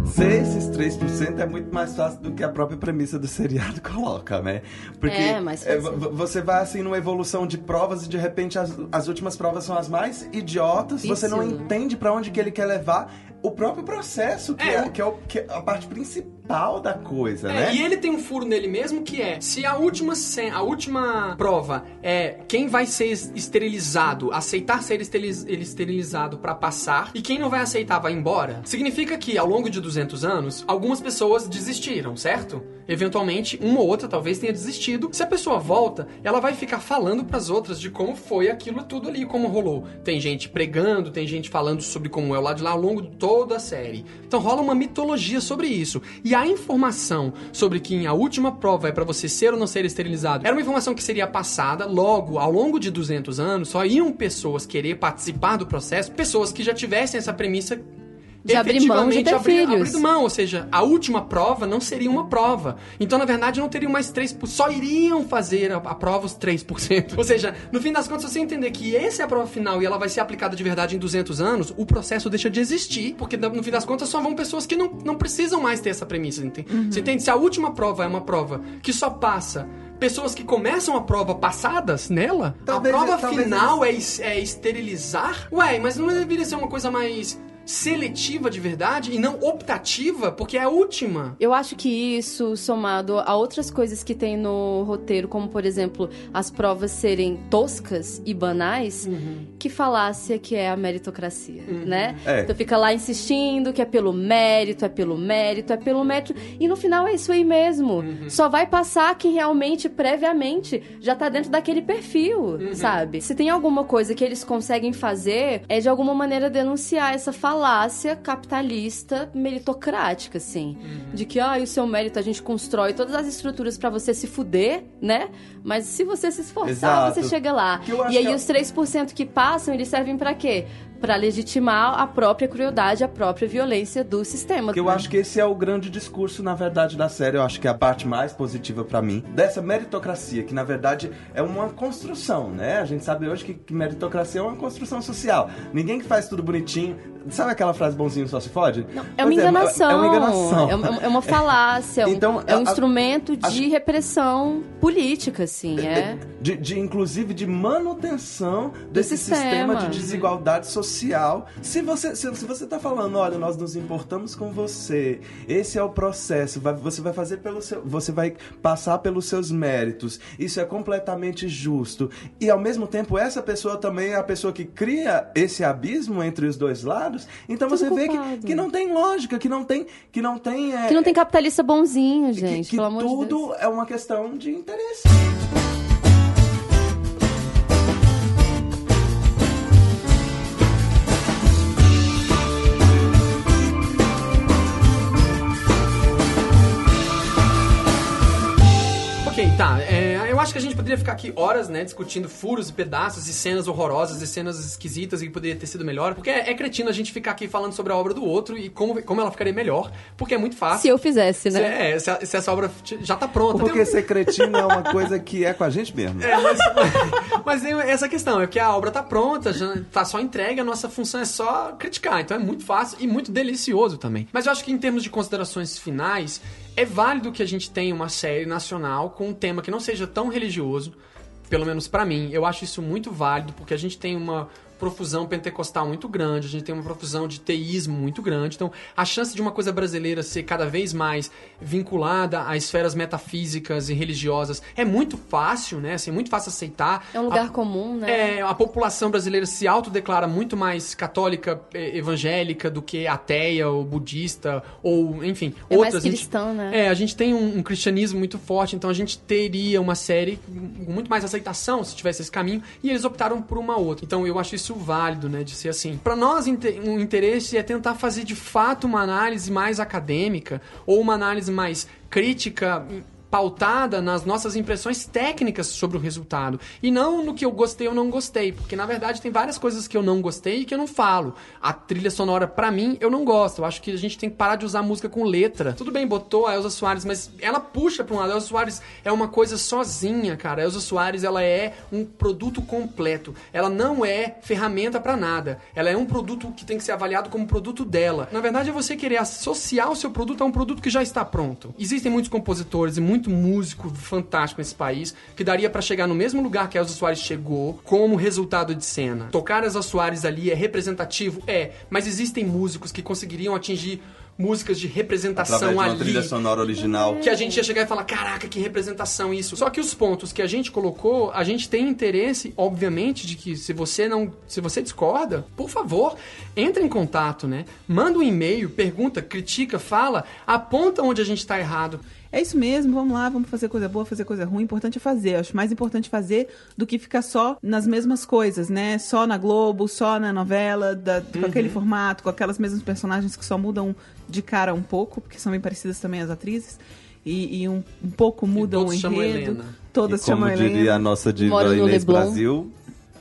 Ser esses 3% é muito mais fácil do que a própria premissa do seriado coloca, né? Porque É, mais fácil. v- v- você vai assim numa evolução de provas e de repente as, as últimas provas são as mais idiotas, você não entende pra onde que ele quer levar o próprio processo, que é, que é, o- que é a parte principal da coisa, É, né? E ele tem um furo nele mesmo que é: se a última a última prova é quem vai ser es- esterilizado, aceitar ser esterilizado pra passar, e quem não vai aceitar vai embora, significa que ao longo de 200 anos, algumas pessoas desistiram, certo? Eventualmente, uma ou outra talvez tenha desistido. Se a pessoa volta, ela vai ficar falando pras outras de como foi aquilo tudo ali, como rolou. Tem gente pregando, tem gente falando sobre como é o lado de lá ao longo de toda a série. Então rola uma mitologia sobre isso. E a informação sobre que a última prova é pra você ser ou não ser esterilizado era uma informação que seria passada logo ao longo de 200 anos, só iam pessoas querer participar do processo, pessoas que já tivessem essa premissa De abrir mão de ter abrir- filhos. abrindo mão, ou seja, a última prova não seria uma prova. Então, na verdade, não teriam mais 3%, só iriam fazer a, a prova os 3%. Ou seja, no fim das contas, se você entender que essa é a prova final e ela vai ser aplicada de verdade em 200 anos, o processo deixa de existir, porque no fim das contas só vão pessoas que não, não precisam mais ter essa premissa, entende? Você entende? Se a última prova é uma prova que só passa pessoas que começam a prova passadas nela, Talvez- a prova final é, é esterilizar? Ué, mas não deveria ser uma coisa mais seletiva de verdade e não optativa, porque é a última. Eu acho que isso, somado a outras coisas que tem no roteiro, como por exemplo, as provas serem toscas e banais, Uhum. que falácia que é a meritocracia, né? É. Então fica lá insistindo que é pelo mérito, é pelo mérito, é pelo mérito. E no final é isso aí mesmo. Uhum. Só vai passar quem realmente, previamente, já tá dentro daquele perfil, Uhum. sabe? Se tem alguma coisa que eles conseguem fazer, é de alguma maneira denunciar essa falácia capitalista meritocrática, assim. Uhum. De que, ah, o seu mérito a gente constrói todas as estruturas pra você se fuder, né? Mas se você se esforçar, Exato. você chega lá. E aí que é- os 3% que passam, eles servem pra quê? Pra legitimar a própria crueldade, a própria violência do sistema. Eu acho que esse é o grande discurso, na verdade, da série. Eu acho que é a parte mais positiva pra mim. Dessa meritocracia, que na verdade é uma construção, né? A gente sabe hoje que, meritocracia é uma construção social. Ninguém que faz tudo bonitinho. Sabe aquela frase bonzinho só se fode? É uma Pois enganação. É, uma enganação. É uma, é uma falácia. é um- Então, é um a- a- instrumento de acho- repressão política, assim. É. De, de, inclusive de manutenção desse sistema. sistema. de desigualdade social. Se você, se, se você tá falando, olha, nós nos importamos com você, esse é o processo, vai- você vai fazer pelo seu. Você vai passar pelos seus méritos. Isso é completamente justo. E ao mesmo tempo, essa pessoa também é a pessoa que cria esse abismo entre os dois lados. Então Tudo você vê que, culpado. que não tem lógica, que não tem. Que não tem. é, Que não tem capitalista bonzinho, gente, que de Deus. tudo é uma questão de interesse. Tá. é, eu acho que a gente poderia ficar aqui horas, né, discutindo furos e pedaços e cenas horrorosas e cenas esquisitas e que poderia ter sido melhor. Porque é, é cretino a gente ficar aqui falando sobre a obra do outro e como, como ela ficaria melhor. Porque é muito fácil. Se eu fizesse, Se, né? é, se, a- se essa obra já tá pronta. Porque um- ser cretino é uma coisa que é com a gente mesmo. É, mas, mas tem essa questão, é que a obra tá pronta, já tá só entregue, a nossa função é só criticar. Então é muito fácil e muito delicioso também. Mas eu acho que em termos de considerações finais, é válido que a gente tenha uma série nacional com um tema que não seja tão religioso, pelo menos pra mim. Eu acho isso muito válido, porque a gente tem uma profusão pentecostal muito grande, a gente tem uma profusão de teísmo muito grande. Então, a chance de uma coisa brasileira ser cada vez mais vinculada a esferas metafísicas e religiosas é muito fácil, né? Assim, é muito fácil aceitar. É um lugar A- comum, né? é, a população brasileira se autodeclara muito mais católica, eh, evangélica do que ateia ou budista ou, enfim, É mais outras. A gente- cristã, né? É, a gente tem um, um cristianismo muito forte, então a gente teria uma série com muito mais aceitação se tivesse esse caminho, e eles optaram por uma outra. Então eu acho isso válido, né, de ser assim. Pra nós, um interesse é tentar fazer de fato uma análise mais acadêmica ou uma análise mais crítica pautada nas nossas impressões técnicas sobre o resultado e não no que eu gostei ou não gostei, porque na verdade tem várias coisas que eu não gostei e que eu não falo. A trilha sonora pra mim eu não gosto. Eu acho que a gente tem que parar de usar música com letra. Tudo bem, botou a Elza Soares, mas ela puxa pra um lado. A Elza Soares é uma coisa sozinha, cara. A Elza Soares ela é um produto completo. Ela não é ferramenta pra nada. Ela é um produto que tem que ser avaliado como produto dela. Na verdade é você querer associar o seu produto a um produto que já está pronto. Existem muitos compositores e muito músico fantástico nesse país que daria pra chegar no mesmo lugar que a Elza Soares chegou como resultado de cena. Tocar Elza Soares ali é representativo? É, mas existem músicos que conseguiriam atingir músicas de representação Através de uma ali trilha sonora original. que a gente ia chegar e falar, caraca, que representação isso. Só que os pontos que a gente colocou, a gente tem interesse, obviamente, de que se você não, se você discorda, por favor, entre em contato, né? Manda um e-mail, pergunta, critica, fala, aponta onde a gente tá errado. É isso mesmo, vamos lá, vamos fazer coisa boa, fazer coisa ruim. O importante é fazer. Eu acho mais importante fazer do que ficar só nas mesmas coisas, né? Só na Globo, só na novela, da- com Uhum. aquele formato, com aquelas mesmas personagens que só mudam de cara um pouco, porque são bem parecidas também as atrizes. E, e um, um pouco mudam o todos chamam enredo. Helena. Todas e como chamam diria a Helena. nossa diva Inês Leblon. Brasil,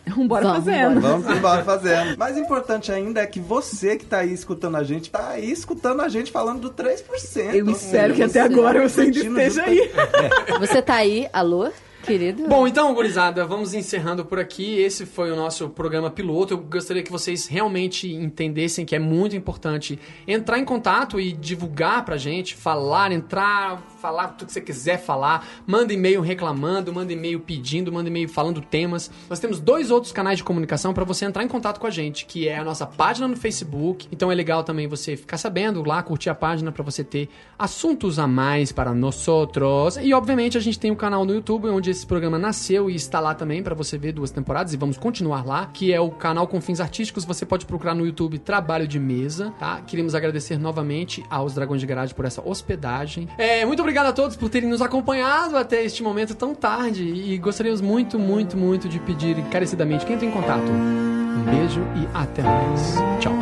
Vambora Vamos, fazendo. vamos embora fazendo. Mais importante ainda é que você que tá aí escutando a gente, tá aí escutando a gente falando do 3%. Eu espero que até agora tá você ainda esteja aí. Você tá aí, alô, querido? Bom, então, gurizada, vamos encerrando por aqui. Esse foi o nosso programa piloto. Eu gostaria que vocês realmente entendessem que é muito importante entrar em contato e divulgar pra gente, falar, entrar, falar tudo que você quiser falar. Manda e-mail reclamando, manda e-mail pedindo, manda e-mail falando temas. Nós temos dois outros canais de comunicação para você entrar em contato com a gente, que é a nossa página no Facebook. Então é legal também você ficar sabendo lá, curtir a página para você ter assuntos a mais para nós outros. E obviamente a gente tem o canal no YouTube onde esse programa nasceu e está lá também para você ver duas temporadas e vamos continuar lá, que é o canal com fins artísticos. Você pode procurar no YouTube Trabalho de Mesa, tá? Queremos agradecer novamente aos Dragões de Garagem por essa hospedagem. É, muito obrigado a todos por terem nos acompanhado até este momento tão tarde e gostaríamos muito, muito, muito de pedir encarecidamente que entre em contato. Um beijo e até mais. Tchau.